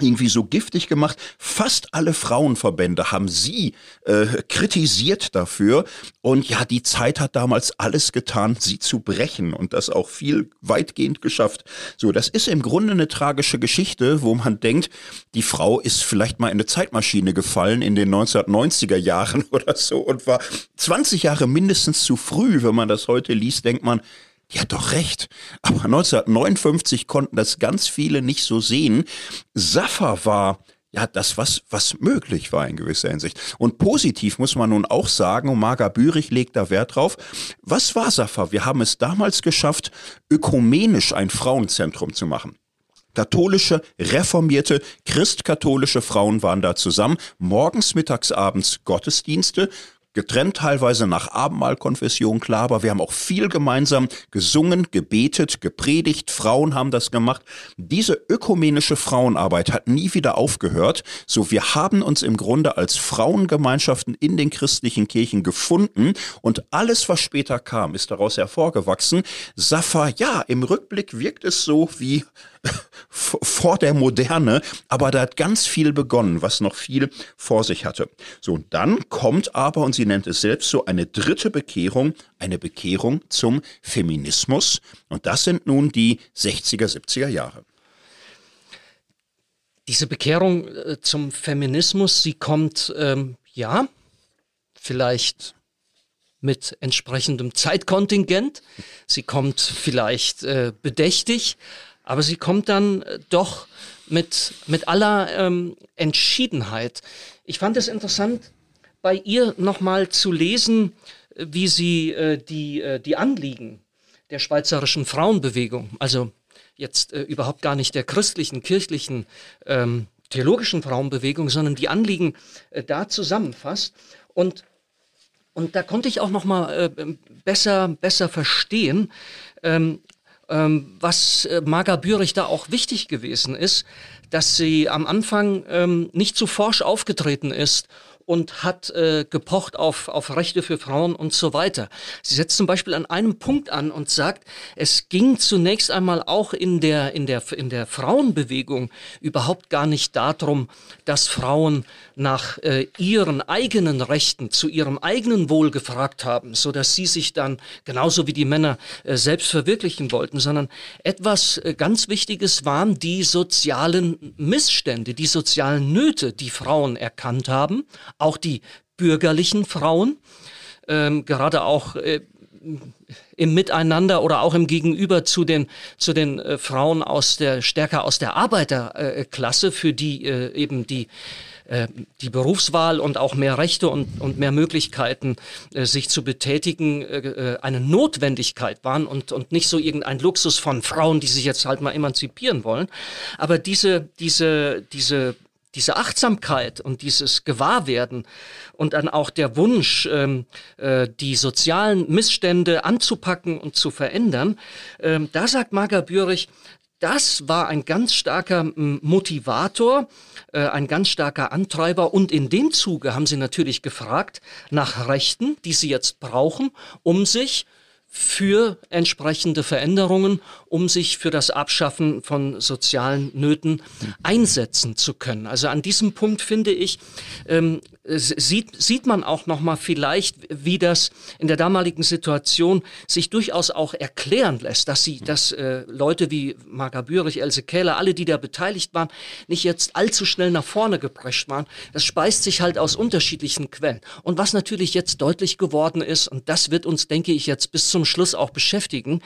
irgendwie so giftig gemacht. Fast alle Frauenverbände haben sie äh, kritisiert dafür. Und ja, die Zeit hat damals alles getan, sie zu brechen und das auch viel weitgehend geschafft. So, das ist im Grunde eine tragische Geschichte, wo man denkt, die Frau ist vielleicht mal in eine Zeitmaschine gefallen in den 1990er Jahren *laughs* oder so und war 20 Jahre mindestens zu früh. Wenn man das heute liest, denkt man, hat doch recht. Aber 1959 konnten das ganz viele nicht so sehen. Saffa war ja, das, was, was möglich war in gewisser Hinsicht. Und positiv muss man nun auch sagen, und Marga Bürich legt da Wert drauf, was war Safa? Wir haben es damals geschafft, ökumenisch ein Frauenzentrum zu machen. Katholische, reformierte, christkatholische Frauen waren da zusammen. Morgens, mittags, abends Gottesdienste getrennt teilweise nach Abendmahlkonfession, klar, aber wir haben auch viel gemeinsam gesungen, gebetet, gepredigt, Frauen haben das gemacht. Diese ökumenische Frauenarbeit hat nie wieder aufgehört. So, wir haben uns im Grunde als Frauengemeinschaften in den christlichen Kirchen gefunden und alles, was später kam, ist daraus hervorgewachsen. Safa, ja, im Rückblick wirkt es so wie vor der Moderne, aber da hat ganz viel begonnen, was noch viel vor sich hatte. So, und dann kommt aber, und sie nennt es selbst so, eine dritte Bekehrung, eine Bekehrung zum Feminismus. Und das sind nun die 60er, 70er Jahre. Diese Bekehrung äh, zum Feminismus, sie kommt, ähm, ja, vielleicht mit entsprechendem Zeitkontingent. Sie kommt vielleicht äh, bedächtig, aber sie kommt dann äh, doch mit, mit aller ähm, Entschiedenheit. Ich fand es interessant, bei ihr nochmal zu lesen, wie sie äh, die, äh, die Anliegen der schweizerischen Frauenbewegung, also jetzt äh, überhaupt gar nicht der christlichen, kirchlichen, ähm, theologischen Frauenbewegung, sondern die Anliegen äh, da zusammenfasst. Und, und da konnte ich auch nochmal äh, besser, besser verstehen, ähm, ähm, was äh, Marga Bürich da auch wichtig gewesen ist, dass sie am Anfang ähm, nicht zu forsch aufgetreten ist und hat äh, gepocht auf, auf Rechte für Frauen und so weiter. Sie setzt zum Beispiel an einem Punkt an und sagt, es ging zunächst einmal auch in der, in der, in der Frauenbewegung überhaupt gar nicht darum, dass Frauen nach äh, ihren eigenen Rechten, zu ihrem eigenen Wohl gefragt haben, so dass sie sich dann genauso wie die Männer äh, selbst verwirklichen wollten, sondern etwas äh, ganz Wichtiges waren die sozialen Missstände, die sozialen Nöte, die Frauen erkannt haben, auch die bürgerlichen Frauen, ähm, gerade auch äh, im Miteinander oder auch im Gegenüber zu den zu den äh, Frauen aus der stärker aus der Arbeiterklasse, für die äh, eben die äh, die Berufswahl und auch mehr Rechte und, und mehr Möglichkeiten, äh, sich zu betätigen, äh, äh, eine Notwendigkeit waren und, und nicht so irgendein Luxus von Frauen, die sich jetzt halt mal emanzipieren wollen. Aber diese, diese, diese diese Achtsamkeit und dieses Gewahrwerden und dann auch der Wunsch, ähm, äh, die sozialen Missstände anzupacken und zu verändern, ähm, da sagt Marga Bürich, das war ein ganz starker Motivator, äh, ein ganz starker Antreiber. Und in dem Zuge haben sie natürlich gefragt nach Rechten, die sie jetzt brauchen, um sich für entsprechende Veränderungen, um sich für das Abschaffen von sozialen Nöten einsetzen zu können. Also an diesem Punkt finde ich, ähm, sieht, sieht man auch noch mal vielleicht, wie das in der damaligen Situation sich durchaus auch erklären lässt, dass sie, dass äh, Leute wie Marga Bürich, Else Kähler, alle, die da beteiligt waren, nicht jetzt allzu schnell nach vorne geprescht waren. Das speist sich halt aus unterschiedlichen Quellen. Und was natürlich jetzt deutlich geworden ist, und das wird uns, denke ich, jetzt bis zum Schluss auch beschäftigen,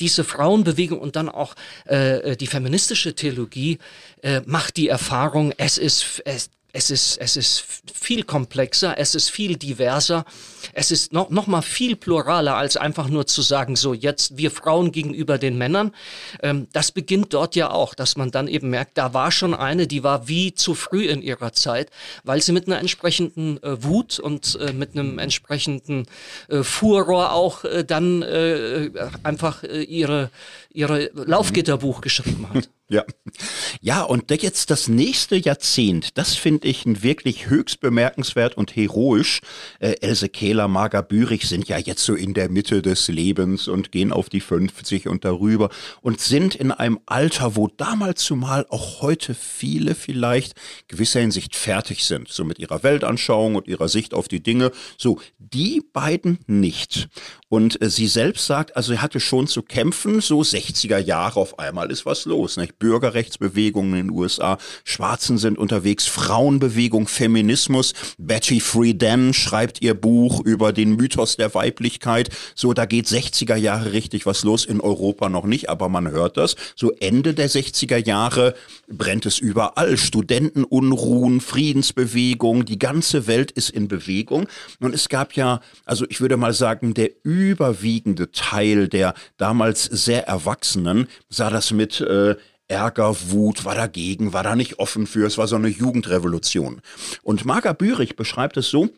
diese Frauenbewegung und dann auch äh, die feministische Theologie äh, macht die Erfahrung, es ist, es, es ist, es ist viel komplexer, es ist viel diverser, es ist noch, noch mal viel pluraler, als einfach nur zu sagen, so jetzt wir Frauen gegenüber den Männern. Ähm, das beginnt dort ja auch, dass man dann eben merkt, da war schon eine, die war wie zu früh in ihrer Zeit, weil sie mit einer entsprechenden äh, Wut und äh, mit einem entsprechenden äh, Furor auch äh, dann äh, einfach äh, ihre, ihre Laufgitterbuch geschrieben hat. Ja. Ja, und jetzt das nächste Jahrzehnt, das finde ich wirklich höchst bemerkenswert und heroisch. Äh, Else Kehler, Marga Bürich sind ja jetzt so in der Mitte des Lebens und gehen auf die 50 und darüber und sind in einem Alter, wo damals zumal auch heute viele vielleicht gewisser Hinsicht fertig sind, so mit ihrer Weltanschauung und ihrer Sicht auf die Dinge. So, die beiden nicht. Und äh, sie selbst sagt, also er hatte schon zu kämpfen, so 60er Jahre auf einmal ist was los. Nicht? Bürgerrechtsbewegungen in den USA, Schwarzen sind unterwegs, Frauenbewegung, Feminismus. Betty Friedan schreibt ihr Buch über den Mythos der Weiblichkeit. So, da geht 60er Jahre richtig was los, in Europa noch nicht, aber man hört das. So Ende der 60er Jahre brennt es überall. Studentenunruhen, Friedensbewegung, die ganze Welt ist in Bewegung. Und es gab ja, also ich würde mal sagen, der überwiegende Teil der damals sehr Erwachsenen sah das mit äh, Ärger, Wut, war dagegen, war da nicht offen für. Es war so eine Jugendrevolution. Und Marga Bürich beschreibt es so,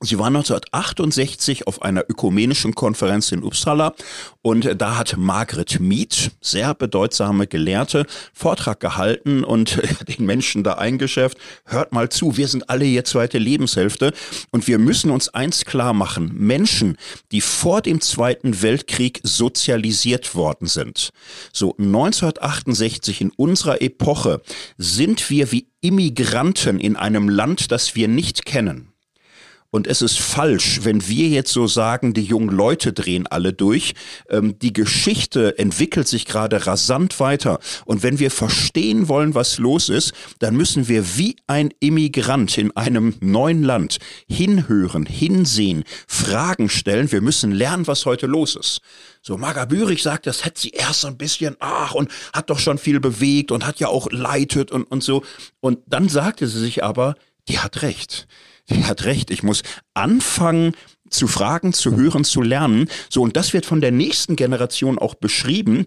Sie war 1968 auf einer ökumenischen Konferenz in Uppsala und da hat Margaret Mead, sehr bedeutsame Gelehrte, Vortrag gehalten und *laughs* den Menschen da eingeschärft, hört mal zu, wir sind alle jetzt zweite Lebenshälfte und wir müssen uns eins klar machen, Menschen, die vor dem Zweiten Weltkrieg sozialisiert worden sind, so 1968 in unserer Epoche sind wir wie Immigranten in einem Land, das wir nicht kennen. Und es ist falsch, wenn wir jetzt so sagen, die jungen Leute drehen alle durch. Ähm, die Geschichte entwickelt sich gerade rasant weiter. Und wenn wir verstehen wollen, was los ist, dann müssen wir wie ein Immigrant in einem neuen Land hinhören, hinsehen, Fragen stellen. Wir müssen lernen, was heute los ist. So, Marga Bürich sagt, das hätte sie erst so ein bisschen, ach, und hat doch schon viel bewegt und hat ja auch leitet und, und so. Und dann sagte sie sich aber, die hat recht die hat recht, ich muss anfangen zu fragen, zu hören, zu lernen. So, und das wird von der nächsten Generation auch beschrieben.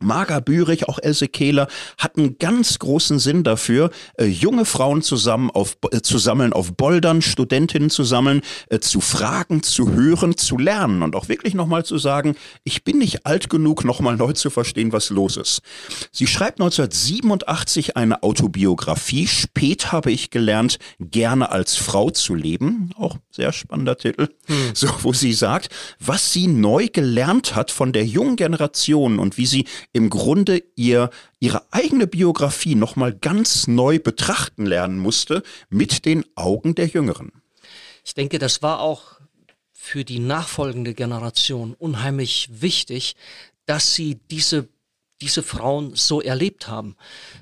Marga Bürich, auch Else Kehler, hatten ganz großen Sinn dafür, äh, junge Frauen zusammen auf, äh, zu sammeln, auf Boldern, Studentinnen zu sammeln, äh, zu fragen, zu hören, zu lernen und auch wirklich nochmal zu sagen, ich bin nicht alt genug, nochmal neu zu verstehen, was los ist. Sie schreibt 1987 eine Autobiografie. Spät habe ich gelernt, gerne als Frau zu leben. Auch sehr spannender Titel. Hm. So, wo sie sagt, was sie neu gelernt hat von der jungen Generation und wie sie im Grunde ihr ihre eigene Biografie nochmal ganz neu betrachten lernen musste mit den Augen der Jüngeren. Ich denke, das war auch für die nachfolgende Generation unheimlich wichtig, dass sie diese diese Frauen so erlebt haben,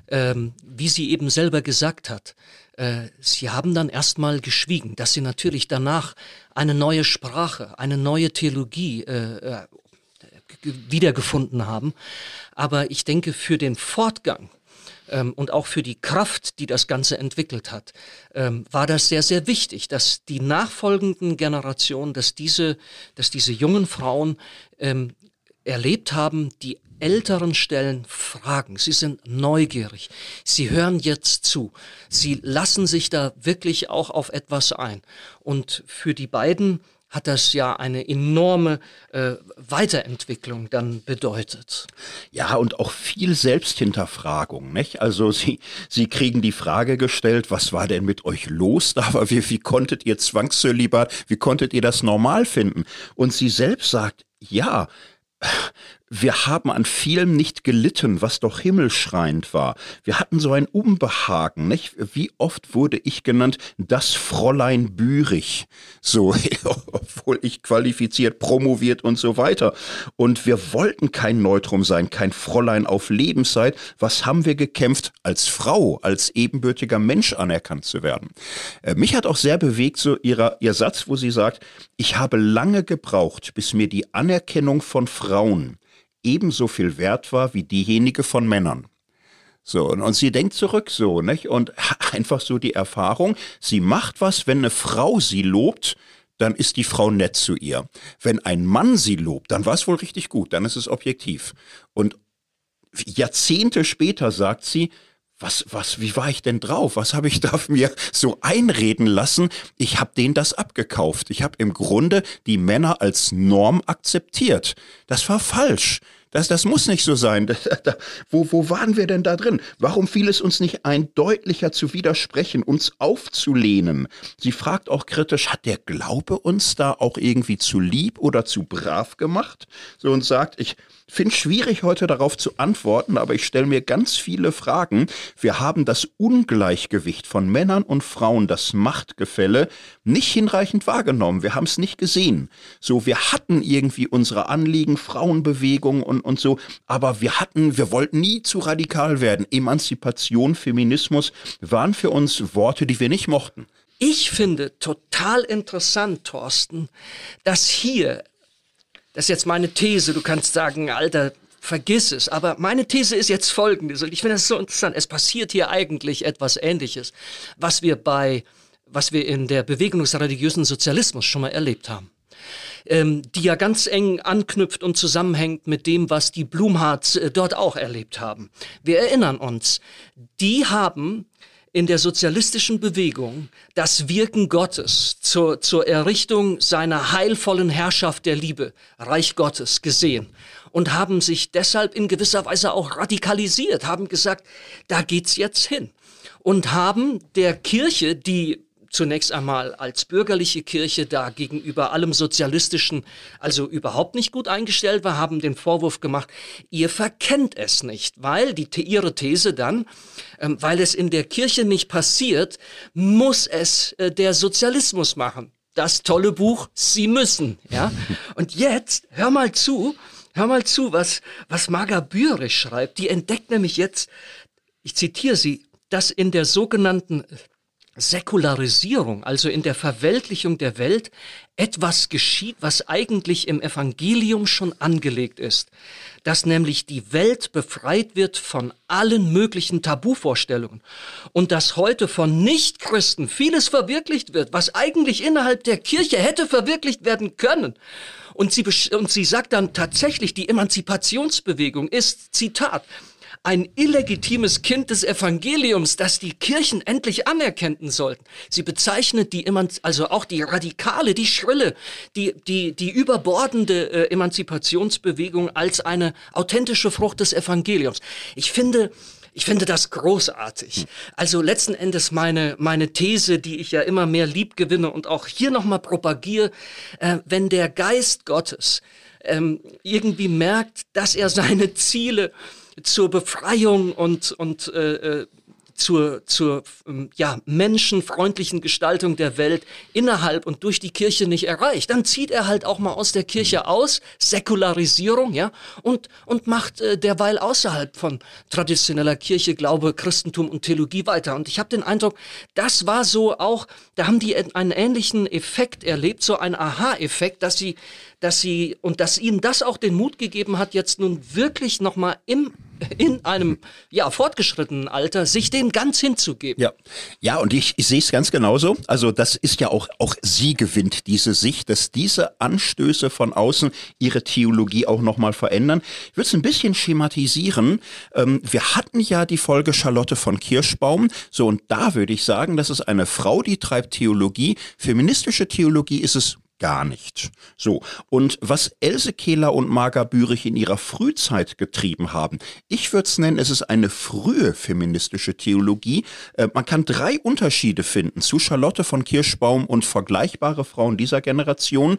ähm, wie sie eben selber gesagt hat. Äh, sie haben dann erstmal geschwiegen, dass sie natürlich danach eine neue Sprache, eine neue Theologie äh, äh wiedergefunden haben. Aber ich denke, für den Fortgang ähm, und auch für die Kraft, die das Ganze entwickelt hat, ähm, war das sehr, sehr wichtig, dass die nachfolgenden Generationen, dass diese, dass diese jungen Frauen ähm, erlebt haben, die Älteren stellen Fragen. Sie sind neugierig. Sie hören jetzt zu. Sie lassen sich da wirklich auch auf etwas ein. Und für die beiden hat das ja eine enorme äh, Weiterentwicklung dann bedeutet. Ja, und auch viel Selbsthinterfragung, nicht? Also Sie, Sie kriegen die Frage gestellt, was war denn mit euch los? Aber wie, wie konntet ihr Zwangszölibat, wie konntet ihr das normal finden? Und sie selbst sagt, ja, wir haben an vielem nicht gelitten, was doch himmelschreiend war. Wir hatten so ein Unbehagen, nicht? Wie oft wurde ich genannt, das Fräulein Bürich. So, *laughs* obwohl ich qualifiziert, promoviert und so weiter. Und wir wollten kein Neutrum sein, kein Fräulein auf Lebenszeit. Was haben wir gekämpft, als Frau, als ebenbürtiger Mensch anerkannt zu werden? Äh, mich hat auch sehr bewegt, so ihrer, ihr Satz, wo sie sagt, ich habe lange gebraucht, bis mir die Anerkennung von Frauen ebenso viel wert war wie diejenige von Männern. So, und, und sie denkt zurück so, nicht? Und *laughs* einfach so die Erfahrung, sie macht was, wenn eine Frau sie lobt, dann ist die Frau nett zu ihr. Wenn ein Mann sie lobt, dann war es wohl richtig gut, dann ist es objektiv. Und Jahrzehnte später sagt sie, was, was, wie war ich denn drauf? Was habe ich da *laughs* mir so einreden lassen? Ich habe denen das abgekauft. Ich habe im Grunde die Männer als Norm akzeptiert. Das war falsch. Das, das muss nicht so sein. *laughs* Wo, wo waren wir denn da drin? Warum fiel es uns nicht ein, deutlicher zu widersprechen, uns aufzulehnen? Sie fragt auch kritisch, hat der Glaube uns da auch irgendwie zu lieb oder zu brav gemacht? So und sagt, ich, finde schwierig heute darauf zu antworten, aber ich stelle mir ganz viele Fragen. Wir haben das Ungleichgewicht von Männern und Frauen, das Machtgefälle, nicht hinreichend wahrgenommen. Wir haben es nicht gesehen. So, wir hatten irgendwie unsere Anliegen, Frauenbewegung und, und so, aber wir hatten, wir wollten nie zu radikal werden. Emanzipation, Feminismus waren für uns Worte, die wir nicht mochten. Ich finde total interessant, Thorsten, dass hier das ist jetzt meine These. Du kannst sagen, Alter, vergiss es. Aber meine These ist jetzt folgendes. Und ich finde das so interessant. Es passiert hier eigentlich etwas Ähnliches, was wir bei, was wir in der Bewegung des religiösen Sozialismus schon mal erlebt haben. Ähm, die ja ganz eng anknüpft und zusammenhängt mit dem, was die Blumhards äh, dort auch erlebt haben. Wir erinnern uns, die haben in der sozialistischen Bewegung das Wirken Gottes zur, zur Errichtung seiner heilvollen Herrschaft der Liebe, Reich Gottes, gesehen und haben sich deshalb in gewisser Weise auch radikalisiert, haben gesagt, da geht's jetzt hin und haben der Kirche, die zunächst einmal als bürgerliche Kirche da gegenüber allem Sozialistischen also überhaupt nicht gut eingestellt war, haben den Vorwurf gemacht, ihr verkennt es nicht, weil die, ihre These dann, ähm, weil es in der Kirche nicht passiert, muss es äh, der Sozialismus machen. Das tolle Buch, Sie müssen, ja. Und jetzt, hör mal zu, hör mal zu, was, was Marga Bührisch schreibt. Die entdeckt nämlich jetzt, ich zitiere sie, dass in der sogenannten Säkularisierung, also in der Verweltlichung der Welt, etwas geschieht, was eigentlich im Evangelium schon angelegt ist, dass nämlich die Welt befreit wird von allen möglichen Tabuvorstellungen und dass heute von Nichtchristen vieles verwirklicht wird, was eigentlich innerhalb der Kirche hätte verwirklicht werden können. Und sie, und sie sagt dann tatsächlich, die Emanzipationsbewegung ist, Zitat, ein illegitimes Kind des Evangeliums, das die Kirchen endlich anerkennen sollten. Sie bezeichnet die also auch die radikale, die schrille, die die die überbordende äh, Emanzipationsbewegung als eine authentische Frucht des Evangeliums. Ich finde ich finde das großartig. Also letzten Endes meine, meine These, die ich ja immer mehr lieb gewinne und auch hier nochmal propagiere, äh, wenn der Geist Gottes ähm, irgendwie merkt, dass er seine Ziele zur Befreiung und, und äh, äh, zur, zur ähm, ja, menschenfreundlichen Gestaltung der Welt innerhalb und durch die Kirche nicht erreicht. Dann zieht er halt auch mal aus der Kirche aus, Säkularisierung, ja, und, und macht äh, derweil außerhalb von traditioneller Kirche Glaube, Christentum und Theologie weiter. Und ich habe den Eindruck, das war so auch, da haben die einen ähnlichen Effekt erlebt, so ein Aha-Effekt, dass sie dass sie und dass ihnen das auch den Mut gegeben hat, jetzt nun wirklich nochmal im in einem ja fortgeschrittenen Alter, sich dem ganz hinzugeben. Ja, ja, und ich, ich sehe es ganz genauso. Also das ist ja auch auch sie gewinnt diese Sicht, dass diese Anstöße von außen ihre Theologie auch noch mal verändern. Ich würde es ein bisschen schematisieren. Ähm, wir hatten ja die Folge Charlotte von Kirschbaum. So und da würde ich sagen, das ist eine Frau, die treibt Theologie. Feministische Theologie ist es gar nicht. So, und was Else Kehler und Marga Bürich in ihrer Frühzeit getrieben haben, ich würde es nennen, es ist eine frühe feministische Theologie. Äh, man kann drei Unterschiede finden zu Charlotte von Kirschbaum und vergleichbare Frauen dieser Generation.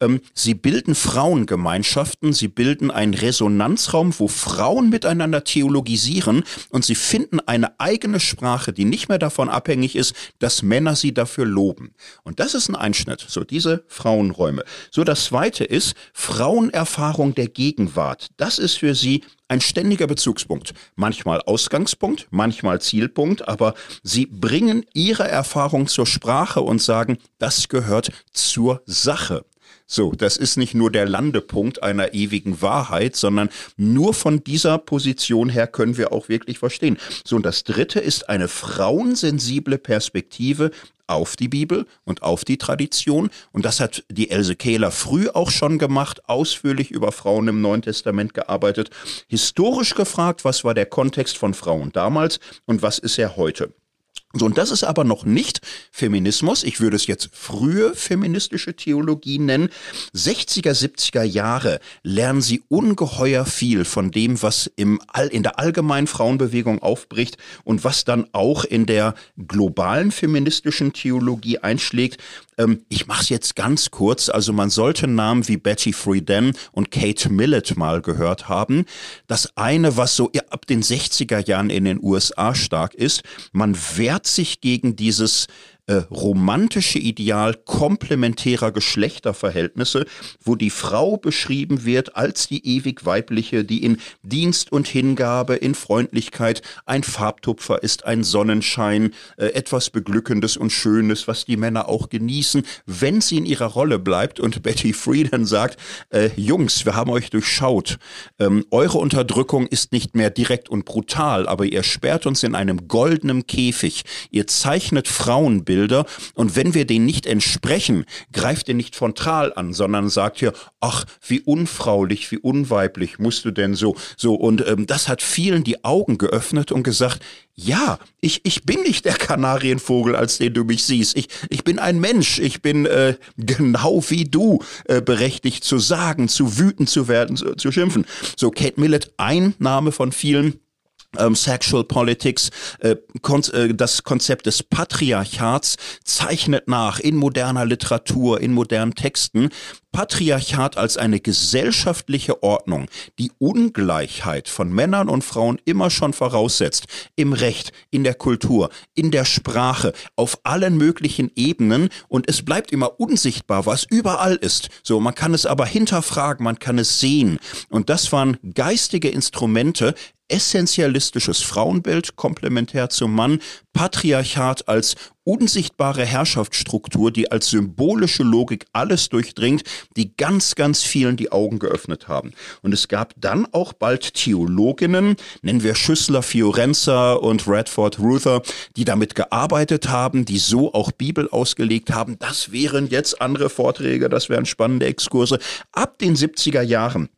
Ähm, sie bilden Frauengemeinschaften, sie bilden einen Resonanzraum, wo Frauen miteinander theologisieren und sie finden eine eigene Sprache, die nicht mehr davon abhängig ist, dass Männer sie dafür loben. Und das ist ein Einschnitt. So, diese Frauenräume. So, das zweite ist Frauenerfahrung der Gegenwart. Das ist für sie ein ständiger Bezugspunkt. Manchmal Ausgangspunkt, manchmal Zielpunkt, aber sie bringen ihre Erfahrung zur Sprache und sagen, das gehört zur Sache. So, das ist nicht nur der Landepunkt einer ewigen Wahrheit, sondern nur von dieser Position her können wir auch wirklich verstehen. So, und das dritte ist eine frauensensible Perspektive auf die Bibel und auf die Tradition. Und das hat die Else Kehler früh auch schon gemacht, ausführlich über Frauen im Neuen Testament gearbeitet, historisch gefragt, was war der Kontext von Frauen damals und was ist er heute. So, und das ist aber noch nicht Feminismus. Ich würde es jetzt frühe feministische Theologie nennen. 60er, 70er Jahre lernen sie ungeheuer viel von dem, was im All, in der allgemeinen Frauenbewegung aufbricht und was dann auch in der globalen feministischen Theologie einschlägt. Ähm, ich mache es jetzt ganz kurz. Also man sollte Namen wie Betty Friedan und Kate Millett mal gehört haben. Das eine, was so ab den 60er Jahren in den USA stark ist, man wehrt sich gegen dieses äh, romantische Ideal komplementärer Geschlechterverhältnisse, wo die Frau beschrieben wird als die ewig weibliche, die in Dienst und Hingabe, in Freundlichkeit ein Farbtupfer ist, ein Sonnenschein, äh, etwas Beglückendes und Schönes, was die Männer auch genießen, wenn sie in ihrer Rolle bleibt. Und *laughs* Betty Friedan sagt, äh, Jungs, wir haben euch durchschaut. Ähm, eure Unterdrückung ist nicht mehr direkt und brutal, aber ihr sperrt uns in einem goldenen Käfig. Ihr zeichnet Frauenbilder Bilder. Und wenn wir denen nicht entsprechen, greift ihr nicht frontal an, sondern sagt hier, ach, wie unfraulich, wie unweiblich musst du denn so, so. Und ähm, das hat vielen die Augen geöffnet und gesagt, ja, ich, ich bin nicht der Kanarienvogel, als den du mich siehst. Ich, ich bin ein Mensch. Ich bin äh, genau wie du äh, berechtigt zu sagen, zu wüten zu werden, zu, zu schimpfen. So, Kate Millett, ein Name von vielen ähm, Sexual Politics, äh, kon äh, das Konzept des Patriarchats zeichnet nach in moderner Literatur, in modernen Texten. Patriarchat als eine gesellschaftliche Ordnung, die Ungleichheit von Männern und Frauen immer schon voraussetzt, im Recht, in der Kultur, in der Sprache, auf allen möglichen Ebenen. Und es bleibt immer unsichtbar, was überall ist. So, man kann es aber hinterfragen, man kann es sehen. Und das waren geistige Instrumente, essentialistisches Frauenbild komplementär zum Mann, Patriarchat als unsichtbare Herrschaftsstruktur, die als symbolische Logik alles durchdringt, die ganz, ganz vielen die Augen geöffnet haben. Und es gab dann auch bald Theologinnen, nennen wir Schüssler, Fiorenza und Radford Ruther, die damit gearbeitet haben, die so auch Bibel ausgelegt haben. Das wären jetzt andere Vorträge, das wären spannende Exkurse. Ab den 70er Jahren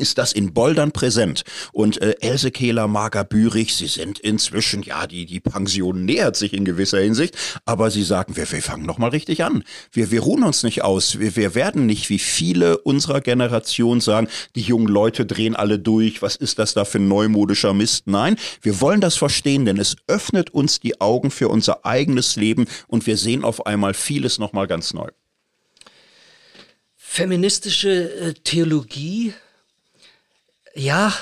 ist das in Boldern präsent. Und äh, Else Kehler, Marga Bürich, sie sind inzwischen, ja, die, die Pension nähert sich in gewisser Hinsicht, aber sie sagen, wir, wir fangen nochmal richtig an. Wir, wir ruhen uns nicht aus. Wir, wir werden nicht wie viele unserer Generation sagen, die jungen Leute drehen alle durch, was ist das da für ein neumodischer Mist? Nein, wir wollen das verstehen, denn es öffnet uns die Augen für unser eigenes Leben und wir sehen auf einmal vieles nochmal ganz neu. Feministische äh, Theologie ja,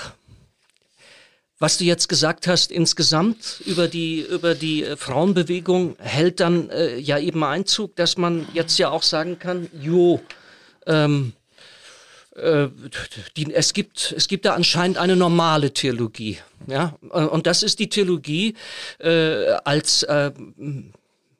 was du jetzt gesagt hast insgesamt über die über die äh, Frauenbewegung hält dann äh, ja eben Einzug, dass man jetzt ja auch sagen kann, jo, ähm, äh, die, es gibt es gibt da anscheinend eine normale Theologie, ja, und das ist die Theologie äh, als äh,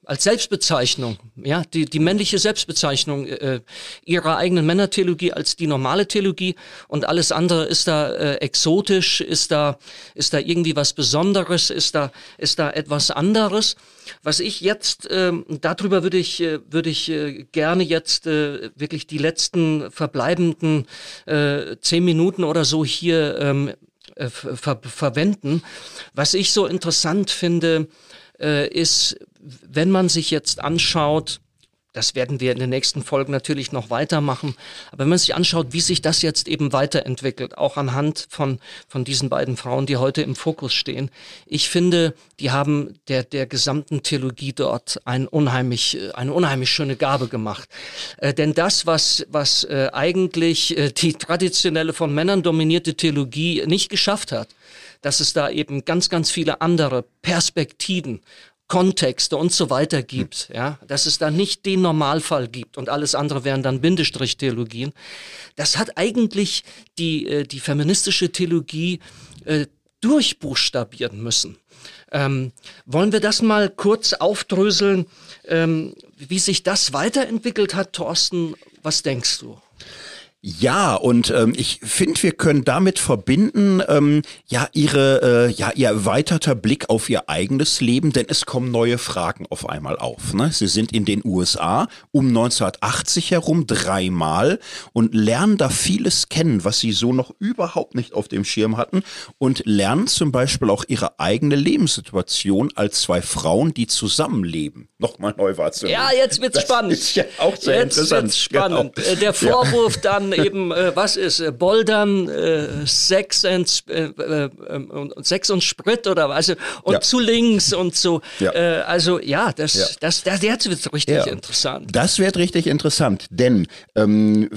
als Selbstbezeichnung, ja, die, die männliche Selbstbezeichnung äh, ihrer eigenen Männertheologie als die normale Theologie und alles andere ist da äh, exotisch, ist da, ist da irgendwie was Besonderes, ist da, ist da etwas anderes. Was ich jetzt, äh, darüber würde ich, äh, würde ich äh, gerne jetzt äh, wirklich die letzten verbleibenden äh, zehn Minuten oder so hier ähm, äh, ver verwenden. Was ich so interessant finde, äh, ist, wenn man sich jetzt anschaut, das werden wir in den nächsten Folgen natürlich noch weitermachen. Aber wenn man sich anschaut, wie sich das jetzt eben weiterentwickelt, auch anhand von, von diesen beiden Frauen, die heute im Fokus stehen, ich finde, die haben der, der gesamten Theologie dort ein unheimlich, eine unheimlich schöne Gabe gemacht. Äh, denn das, was, was äh, eigentlich äh, die traditionelle von Männern dominierte Theologie nicht geschafft hat, dass es da eben ganz, ganz viele andere Perspektiven Kontexte und so weiter gibt, hm. ja, dass es da nicht den Normalfall gibt und alles andere wären dann Bindestrich-Theologien. Das hat eigentlich die, äh, die feministische Theologie äh, durchbuchstabieren müssen. Ähm, wollen wir das mal kurz aufdröseln, ähm, wie sich das weiterentwickelt hat, Thorsten? Was denkst du? Ja, und ähm, ich finde, wir können damit verbinden, ähm, ja, ihre, äh, ja, ihr erweiterter Blick auf ihr eigenes Leben, denn es kommen neue Fragen auf einmal auf. Ne? Sie sind in den USA um 1980 herum dreimal und lernen da vieles kennen, was sie so noch überhaupt nicht auf dem Schirm hatten und lernen zum Beispiel auch ihre eigene Lebenssituation als zwei Frauen, die zusammenleben, nochmal neu wahrzunehmen. Ja, jetzt wird's das spannend. Ist ja auch sehr jetzt interessant. Wird's spannend. Genau. Äh, der Vorwurf ja. dann eben, äh, was ist, äh, Bouldern, äh, Sex, und, äh, äh, ähm, Sex und Sprit oder was, also, und ja. zu links und so. Ja. Äh, also ja, das, ja. das, das, jetzt wird richtig interessant. Das wird richtig interessant, denn ähm,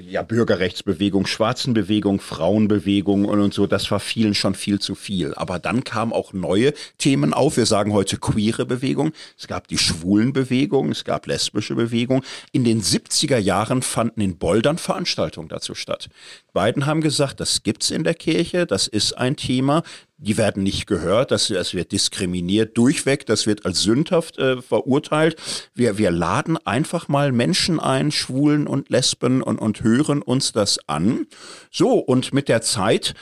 ja, Bürgerrechtsbewegung, Schwarzenbewegung, Frauenbewegung und, und so, das war vielen schon viel zu viel. Aber dann kamen auch neue Themen auf. Wir sagen heute queere Bewegung. Es gab die Schwulenbewegung, es gab lesbische Bewegung. In den 70er Jahren fanden in Bouldern Veranstaltungen Veranstaltung dazu statt. Beiden haben gesagt, das gibt's in der Kirche, das ist ein Thema. Die werden nicht gehört, das, das wird diskriminiert durchweg, das wird als sündhaft äh, verurteilt. Wir, wir laden einfach mal Menschen ein, Schwulen und Lesben und, und hören uns das an. So, und mit der Zeit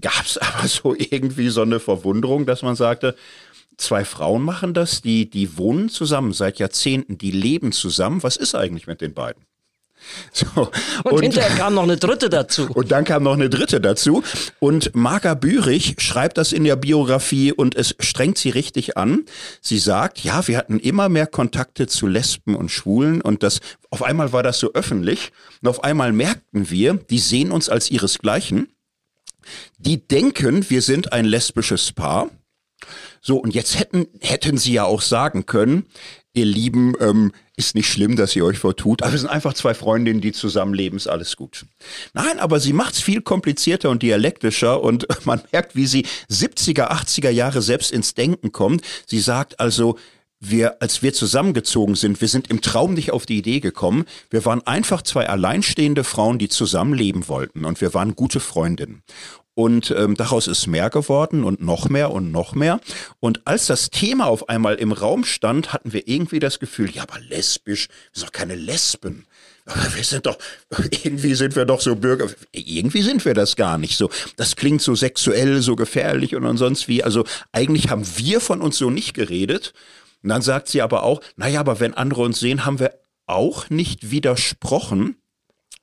gab's *laughs* aber so irgendwie so eine Verwunderung, dass man sagte, zwei Frauen machen das, die, die wohnen zusammen seit Jahrzehnten, die leben zusammen. Was ist eigentlich mit den beiden? *laughs* So, und, und, hinterher kam noch eine dritte *laughs* dazu. Und dann kam noch eine dritte dazu. Und Marga Bürich schreibt das in der Biografie und es strengt sie richtig an. Sie sagt, ja, wir hatten immer mehr Kontakte zu Lesben und Schwulen und das, auf einmal war das so öffentlich. Und auf einmal merkten wir, die sehen uns als ihresgleichen. Die denken, wir sind ein lesbisches Paar. So, und jetzt hätten, hätten sie ja auch sagen können, ihr Lieben, ähm, ist nicht schlimm, dass ihr euch vertut, aber wir sind einfach zwei Freundinnen, die zusammenleben, ist alles gut. Nein, aber sie macht es viel komplizierter und dialektischer und *laughs* man merkt, wie sie 70er, 80er Jahre selbst ins Denken kommt. Sie sagt also, wir, als wir zusammengezogen sind, wir sind im Traum nicht auf die Idee gekommen. Wir waren einfach zwei alleinstehende Frauen, die zusammenleben wollten und wir waren gute Freundinnen. Und ähm, daraus ist mehr geworden und noch mehr und noch mehr. Und als das Thema auf einmal im Raum stand, hatten wir irgendwie das Gefühl, ja, aber lesbisch, wir sind doch keine Lesben. Aber wir sind doch, irgendwie sind wir doch so Bürger, irgendwie sind wir das gar nicht so. Das klingt so sexuell, so gefährlich und, und sonst wie. Also eigentlich haben wir von uns so nicht geredet. Und dann sagt sie aber auch, naja, aber wenn andere uns sehen, haben wir auch nicht widersprochen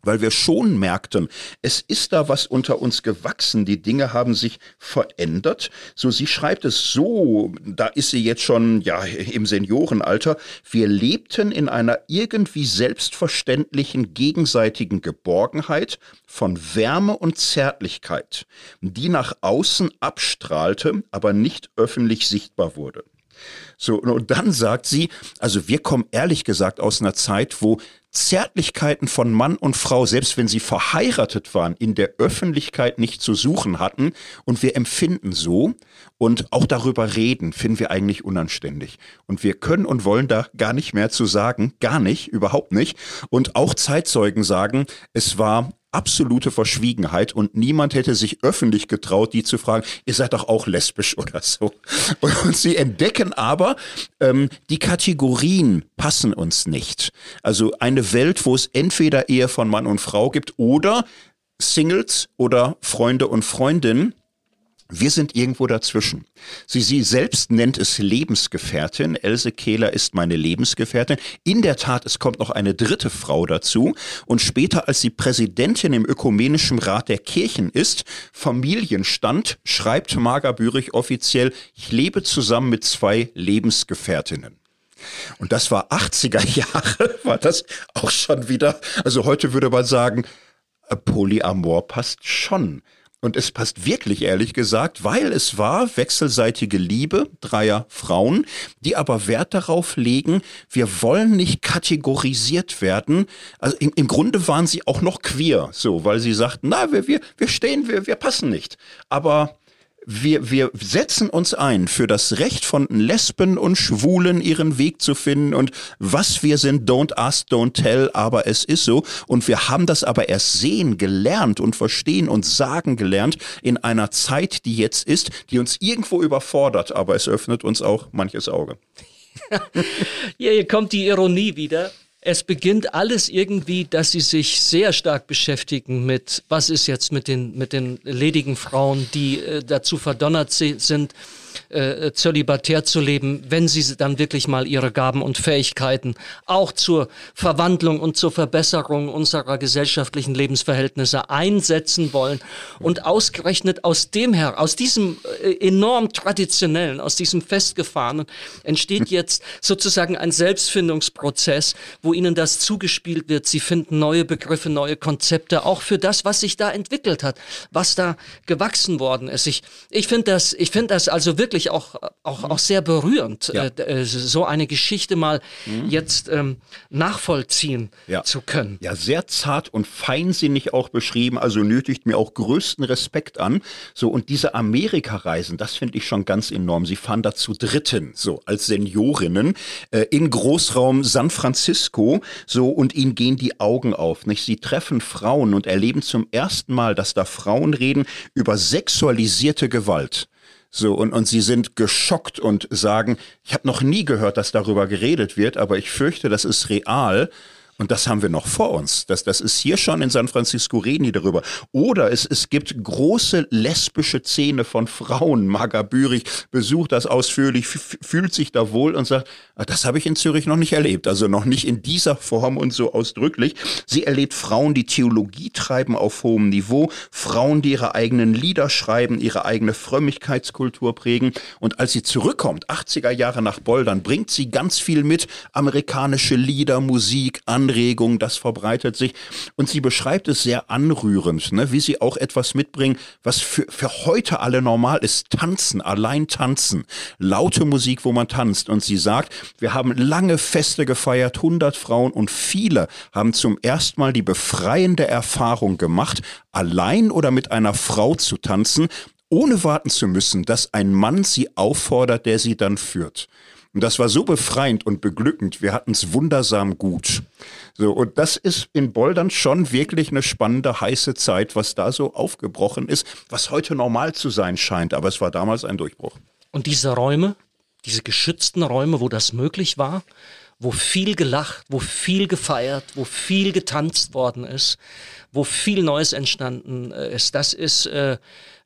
weil wir schon merkten, es ist da was unter uns gewachsen, die Dinge haben sich verändert. So, sie schreibt es so, da ist sie jetzt schon, ja, im Seniorenalter, wir lebten in einer irgendwie selbstverständlichen gegenseitigen Geborgenheit von Wärme und Zärtlichkeit, die nach außen abstrahlte, aber nicht öffentlich sichtbar wurde. So, und dann sagt sie, also wir kommen ehrlich gesagt aus einer Zeit, wo Zärtlichkeiten von Mann und Frau, selbst wenn sie verheiratet waren, in der Öffentlichkeit nicht zu suchen hatten. Und wir empfinden so und auch darüber reden, finden wir eigentlich unanständig. Und wir können und wollen da gar nicht mehr zu sagen, gar nicht, überhaupt nicht. Und auch Zeitzeugen sagen, es war absolute Verschwiegenheit und niemand hätte sich öffentlich getraut, die zu fragen, ihr seid doch auch lesbisch *laughs* oder so. Und sie entdecken aber, ähm, die Kategorien passen uns nicht. Also eine Welt, wo es entweder Ehe von Mann und Frau gibt oder Singles oder Freunde und Freundinnen wir sind irgendwo dazwischen. Sie, sie selbst nennt es Lebensgefährtin. Else Kehler ist meine Lebensgefährtin. In der Tat, es kommt noch eine dritte Frau dazu. Und später, als sie Präsidentin im Ökumenischen Rat der Kirchen ist, Familienstand, schreibt Marga Bürich offiziell, ich lebe zusammen mit zwei Lebensgefährtinnen. Und das war 80er *laughs* Jahre, war das auch schon wieder, also heute würde man sagen, Polyamor passt schon und es passt wirklich, ehrlich gesagt, weil es war wechselseitige Liebe dreier Frauen, die aber Wert darauf legen, wir wollen nicht kategorisiert werden. Also im, im Grunde waren sie auch noch queer, so, weil sie sagten, na, wir, wir, wir stehen, wir, wir passen nicht. Aber wir, wir setzen uns ein für das Recht von Lesben und Schwulen ihren Weg zu finden und was wir sind, don't ask, don't tell, aber es ist so. Und wir haben das aber erst sehen gelernt und verstehen und sagen gelernt in einer Zeit, die jetzt ist, die uns irgendwo überfordert, aber es öffnet uns auch manches Auge. *laughs* ja, hier kommt die Ironie wieder es beginnt alles irgendwie, dass sie sich sehr stark beschäftigen mit, was ist jetzt mit den, mit den ledigen Frauen, die äh, dazu verdonnert sind, äh, zölibatär zu leben, wenn sie dann wirklich mal ihre Gaben und Fähigkeiten auch zur Verwandlung und zur Verbesserung unserer gesellschaftlichen Lebensverhältnisse einsetzen wollen. Und ausgerechnet aus dem her, aus diesem äh, enorm traditionellen, aus diesem festgefahrenen, entsteht jetzt sozusagen ein Selbstfindungsprozess, wo ihnen das zugespielt wird. Sie finden neue Begriffe, neue Konzepte, auch für das, was sich da entwickelt hat, was da gewachsen worden ist. Ich, ich finde das, ich finde das also wirklich wirklich auch, auch, auch sehr berührend, ja. äh, äh so eine Geschichte mal mhm. jetzt ähm, nachvollziehen ja. zu können. Ja, sehr zart und feinsinnig auch beschrieben, also nötigt mir auch größten Respekt an. So, und diese Amerika-Reisen, das finde ich schon ganz enorm. Sie fahren da zu Dritten, so als Seniorinnen, äh, in Großraum San Francisco, so, und ihnen gehen die Augen auf. Nicht? Sie treffen Frauen und erleben zum ersten Mal, dass da Frauen reden über sexualisierte Gewalt. So, und, und sie sind geschockt und sagen, ich habe noch nie gehört, dass darüber geredet wird, aber ich fürchte, das ist real. Und das haben wir noch vor uns. Das, das ist hier schon in San Francisco, reden die darüber. Oder es, es gibt große lesbische Szene von Frauen. Marga Bürich besucht das ausführlich, fühlt sich da wohl und sagt, ah, das habe ich in Zürich noch nicht erlebt. Also noch nicht in dieser Form und so ausdrücklich. Sie erlebt Frauen, die Theologie treiben auf hohem Niveau. Frauen, die ihre eigenen Lieder schreiben, ihre eigene Frömmigkeitskultur prägen. Und als sie zurückkommt, 80er Jahre nach Boldern, bringt sie ganz viel mit. Amerikanische Lieder, Musik, an Anregung, das verbreitet sich. Und sie beschreibt es sehr anrührend, ne, wie sie auch etwas mitbringen, was für, für heute alle normal ist. Tanzen, allein tanzen. Laute Musik, wo man tanzt. Und sie sagt, wir haben lange Feste gefeiert, 100 Frauen und viele haben zum ersten Mal die befreiende Erfahrung gemacht, allein oder mit einer Frau zu tanzen, ohne warten zu müssen, dass ein Mann sie auffordert, der sie dann führt. Und das war so befreiend und beglückend. Wir hatten es wundersam gut. So, und das ist in Boldern schon wirklich eine spannende, heiße Zeit, was da so aufgebrochen ist, was heute normal zu sein scheint. Aber es war damals ein Durchbruch. Und diese Räume, diese geschützten Räume, wo das möglich war, wo viel gelacht, wo viel gefeiert, wo viel getanzt worden ist, wo viel Neues entstanden äh, ist, das ist äh,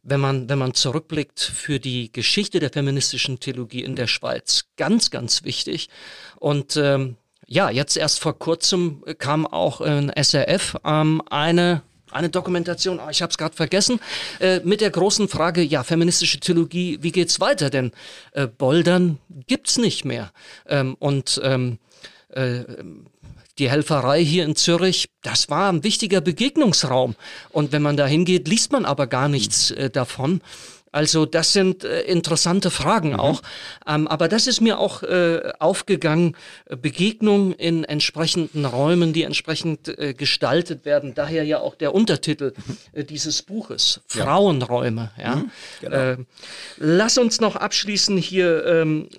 wenn man, wenn man zurückblickt für die Geschichte der feministischen Theologie in der Schweiz, ganz, ganz wichtig. Und ähm, ja, jetzt erst vor kurzem kam auch in SRF ähm, eine eine Dokumentation, oh, ich habe es gerade vergessen, äh, mit der großen Frage, ja, feministische Theologie, wie geht's weiter? Denn äh, Boldern gibt's nicht mehr. Ähm, und ähm, äh, die Helferei hier in Zürich, das war ein wichtiger Begegnungsraum. Und wenn man da hingeht, liest man aber gar nichts äh, davon. Also das sind äh, interessante Fragen mhm. auch. Ähm, aber das ist mir auch äh, aufgegangen. Begegnung in entsprechenden Räumen, die entsprechend äh, gestaltet werden. Daher ja auch der Untertitel äh, dieses Buches. Ja. Frauenräume. Ja. Mhm, genau. Äh, lass uns noch abschließen hier. Ähm,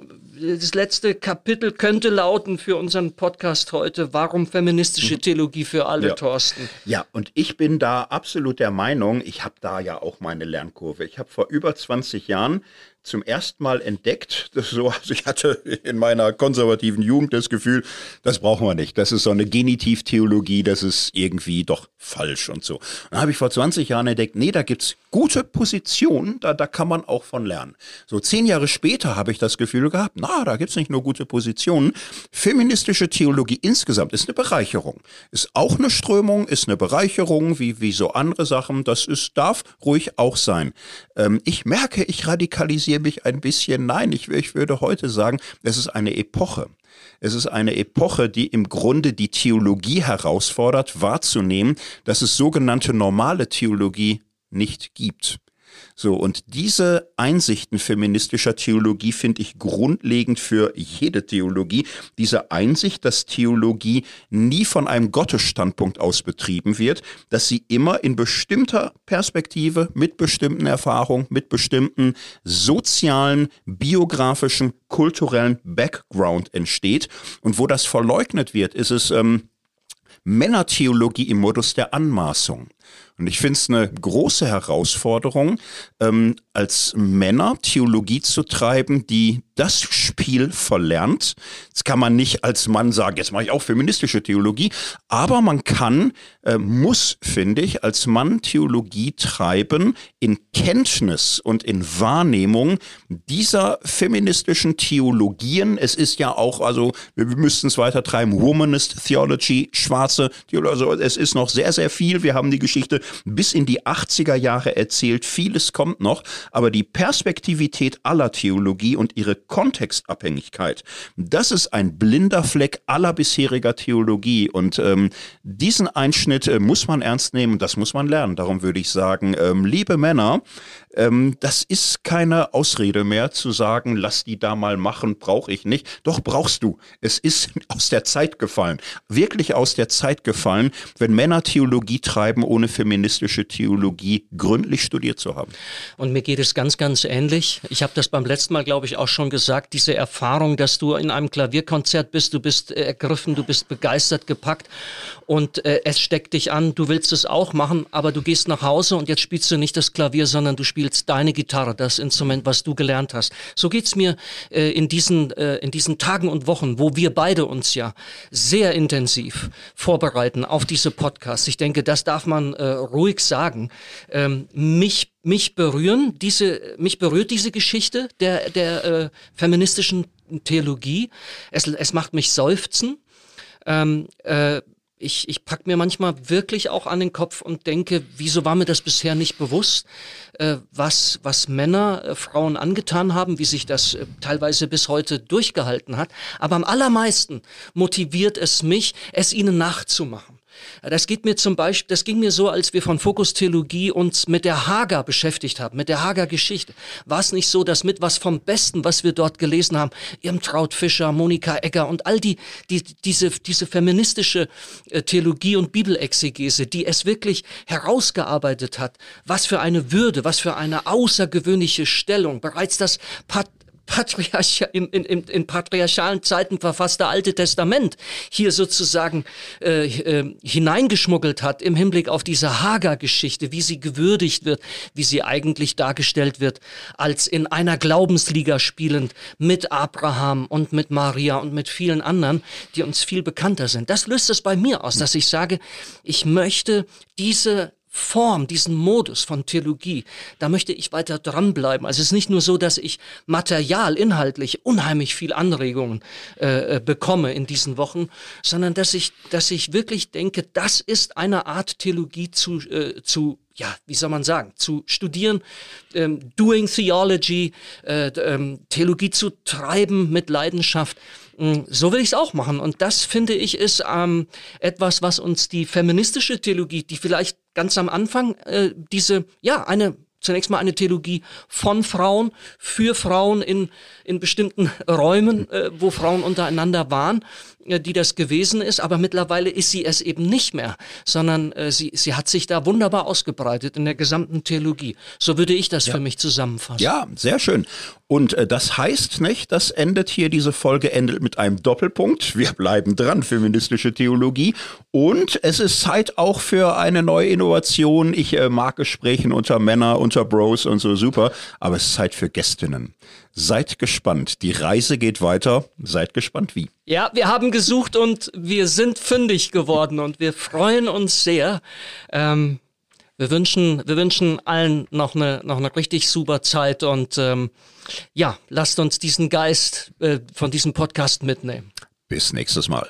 das letzte Kapitel könnte lauten für unseren Podcast heute, warum feministische mhm. Theologie für alle, ja. Thorsten? Ja, und ich bin da absolut der Meinung, ich habe da ja auch meine Lernkurve. Ich habe vor über 20 Jahren zum ersten Mal entdeckt. *laughs* Das so, also ich hatte in meiner konservativen Jugend das Gefühl, das brauchen wir nicht. Das ist so eine Genitivtheologie, das ist irgendwie doch falsch und so. Dann habe ich vor 20 Jahren entdeckt, nee, da gibt's gute Positionen, da, da kann man auch von lernen. So zehn Jahre später habe ich das Gefühl gehabt, na, da gibt's nicht nur gute Positionen. Feministische Theologie insgesamt ist eine Bereicherung. Ist auch eine Strömung, ist eine Bereicherung, wie, wie so andere Sachen. Das ist, darf ruhig auch sein. Ähm, ich merke, ich radikalisiere interessiere mich ein bisschen. Nein, ich, ich würde heute sagen, es ist eine Epoche. Es ist eine Epoche, die im Grunde die Theologie herausfordert, wahrzunehmen, dass es sogenannte normale Theologie nicht gibt. So, und diese Einsichten feministischer Theologie finde ich grundlegend für jede Theologie. Diese Einsicht, dass Theologie nie von einem Gottesstandpunkt aus betrieben wird, dass sie immer in bestimmter Perspektive, mit bestimmten Erfahrungen, mit bestimmten sozialen, biografischen, kulturellen Background entsteht. Und wo das verleugnet wird, ist es ähm, Männertheologie im Modus der Anmaßung. Und ich finde es eine große Herausforderung, ähm, als Männer Theologie zu treiben, die das Spiel verlernt. Das kann man nicht als Mann sagen, jetzt mache ich auch feministische Theologie, aber man kann, äh, muss, finde ich, als Mann Theologie treiben in Kenntnis und in Wahrnehmung dieser feministischen Theologien. Es ist ja auch, also wir müssten es weiter treiben, Womanist Theology, schwarze Theologie, also es ist noch sehr, sehr viel. Wir haben die Geschichte bis in die 80er Jahre erzählt. Vieles kommt noch, aber die Perspektivität aller Theologie und ihre Kontextabhängigkeit, das ist ein blinder Fleck aller bisheriger Theologie. Und ähm, diesen Einschnitt äh, muss man ernst nehmen, das muss man lernen. Darum würde ich sagen, ähm, liebe Männer, ähm, das ist keine Ausrede mehr zu sagen, lass die da mal machen, brauche ich nicht. Doch brauchst du. Es ist *laughs* aus der Zeit gefallen. Wirklich aus der Zeit gefallen, wenn Männer Theologie treiben, ohne feministische Theologie gründlich studiert zu haben. Und mir geht es ganz, ganz ähnlich. Ich habe das beim letzten Mal, glaube ich, auch schon gesagt. Diese Erfahrung, dass du in einem Klavierkonzert bist, du bist äh, ergriffen, du bist begeistert, gepackt und äh, es steckt dich an. Du willst es auch machen, aber du gehst nach Hause und jetzt spielst du nicht das Klavier, sondern du spielst spielst deine Gitarre, das Instrument, was du gelernt hast. So geht's mir äh, in, diesen, äh, in diesen Tagen und Wochen, wo wir beide uns ja sehr intensiv vorbereiten auf diese Podcasts. Ich denke, das darf man äh, ruhig sagen. Ähm, mich mich berühren diese mich berührt diese Geschichte der der äh, feministischen Theologie. Es, es macht mich seufzen. Ähm, äh, ich, ich pack mir manchmal wirklich auch an den Kopf und denke, wieso war mir das bisher nicht bewusst, äh, was, was Männer äh, Frauen angetan haben, wie sich das äh, teilweise bis heute durchgehalten hat. Aber am allermeisten motiviert es mich, es ihnen nachzumachen. Das geht mir zum Beispiel, das ging mir so, als wir von Fokus Theologie uns mit der Hager beschäftigt haben, mit der Hager Geschichte. War es nicht so, dass mit was vom Besten, was wir dort gelesen haben, Irmtraut Fischer, Monika Egger und all die, die diese, diese feministische äh, Theologie und Bibelexegese, die es wirklich herausgearbeitet hat, was für eine Würde, was für eine außergewöhnliche Stellung, bereits das Patriarch in, in, in patriarchalen Zeiten verfasste Alte Testament hier sozusagen äh, äh, hineingeschmuggelt hat im Hinblick auf diese Hagar-Geschichte, wie sie gewürdigt wird, wie sie eigentlich dargestellt wird, als in einer Glaubensliga spielend mit Abraham und mit Maria und mit vielen anderen, die uns viel bekannter sind. Das löst es bei mir aus, dass ich sage, ich möchte diese Form, diesen Modus von Theologie, da möchte ich weiter dranbleiben. Also es ist nicht nur so, dass ich material, inhaltlich unheimlich viel Anregungen äh, äh, bekomme in diesen Wochen, sondern dass ich, dass ich wirklich denke, das ist eine Art Theologie zu, äh, zu ja, wie soll man sagen, zu studieren, ähm, Doing Theology, äh, ähm, Theologie zu treiben mit Leidenschaft. Mm, so will ich es auch machen. Und das finde ich ist ähm, etwas, was uns die feministische Theologie, die vielleicht ganz am Anfang äh, diese, ja, eine zunächst mal eine Theologie von Frauen, für Frauen in, in bestimmten Räumen, äh, wo Frauen untereinander waren, die das gewesen ist. Aber mittlerweile ist sie es eben nicht mehr, sondern äh, sie, sie hat sich da wunderbar ausgebreitet in der gesamten Theologie. So würde ich das ja. für mich zusammenfassen. Ja, sehr schön. Und äh, das heißt nicht, das endet hier, diese Folge endet mit einem Doppelpunkt. Wir bleiben dran, feministische Theologie. Und es ist Zeit auch für eine neue Innovation. Ich äh, mag Gesprächen unter Männer, unter Bros und so super, aber es ist Zeit für Gästinnen. Seid gespannt. Die Reise geht weiter. Seid gespannt, wie. Ja, wir haben gesucht und wir sind fündig geworden und wir freuen uns sehr. Ähm, wir wünschen, wir wünschen allen noch eine, noch eine richtig super Zeit und ähm, ja, lasst uns diesen Geist äh, von diesem Podcast mitnehmen. Bis nächstes Mal.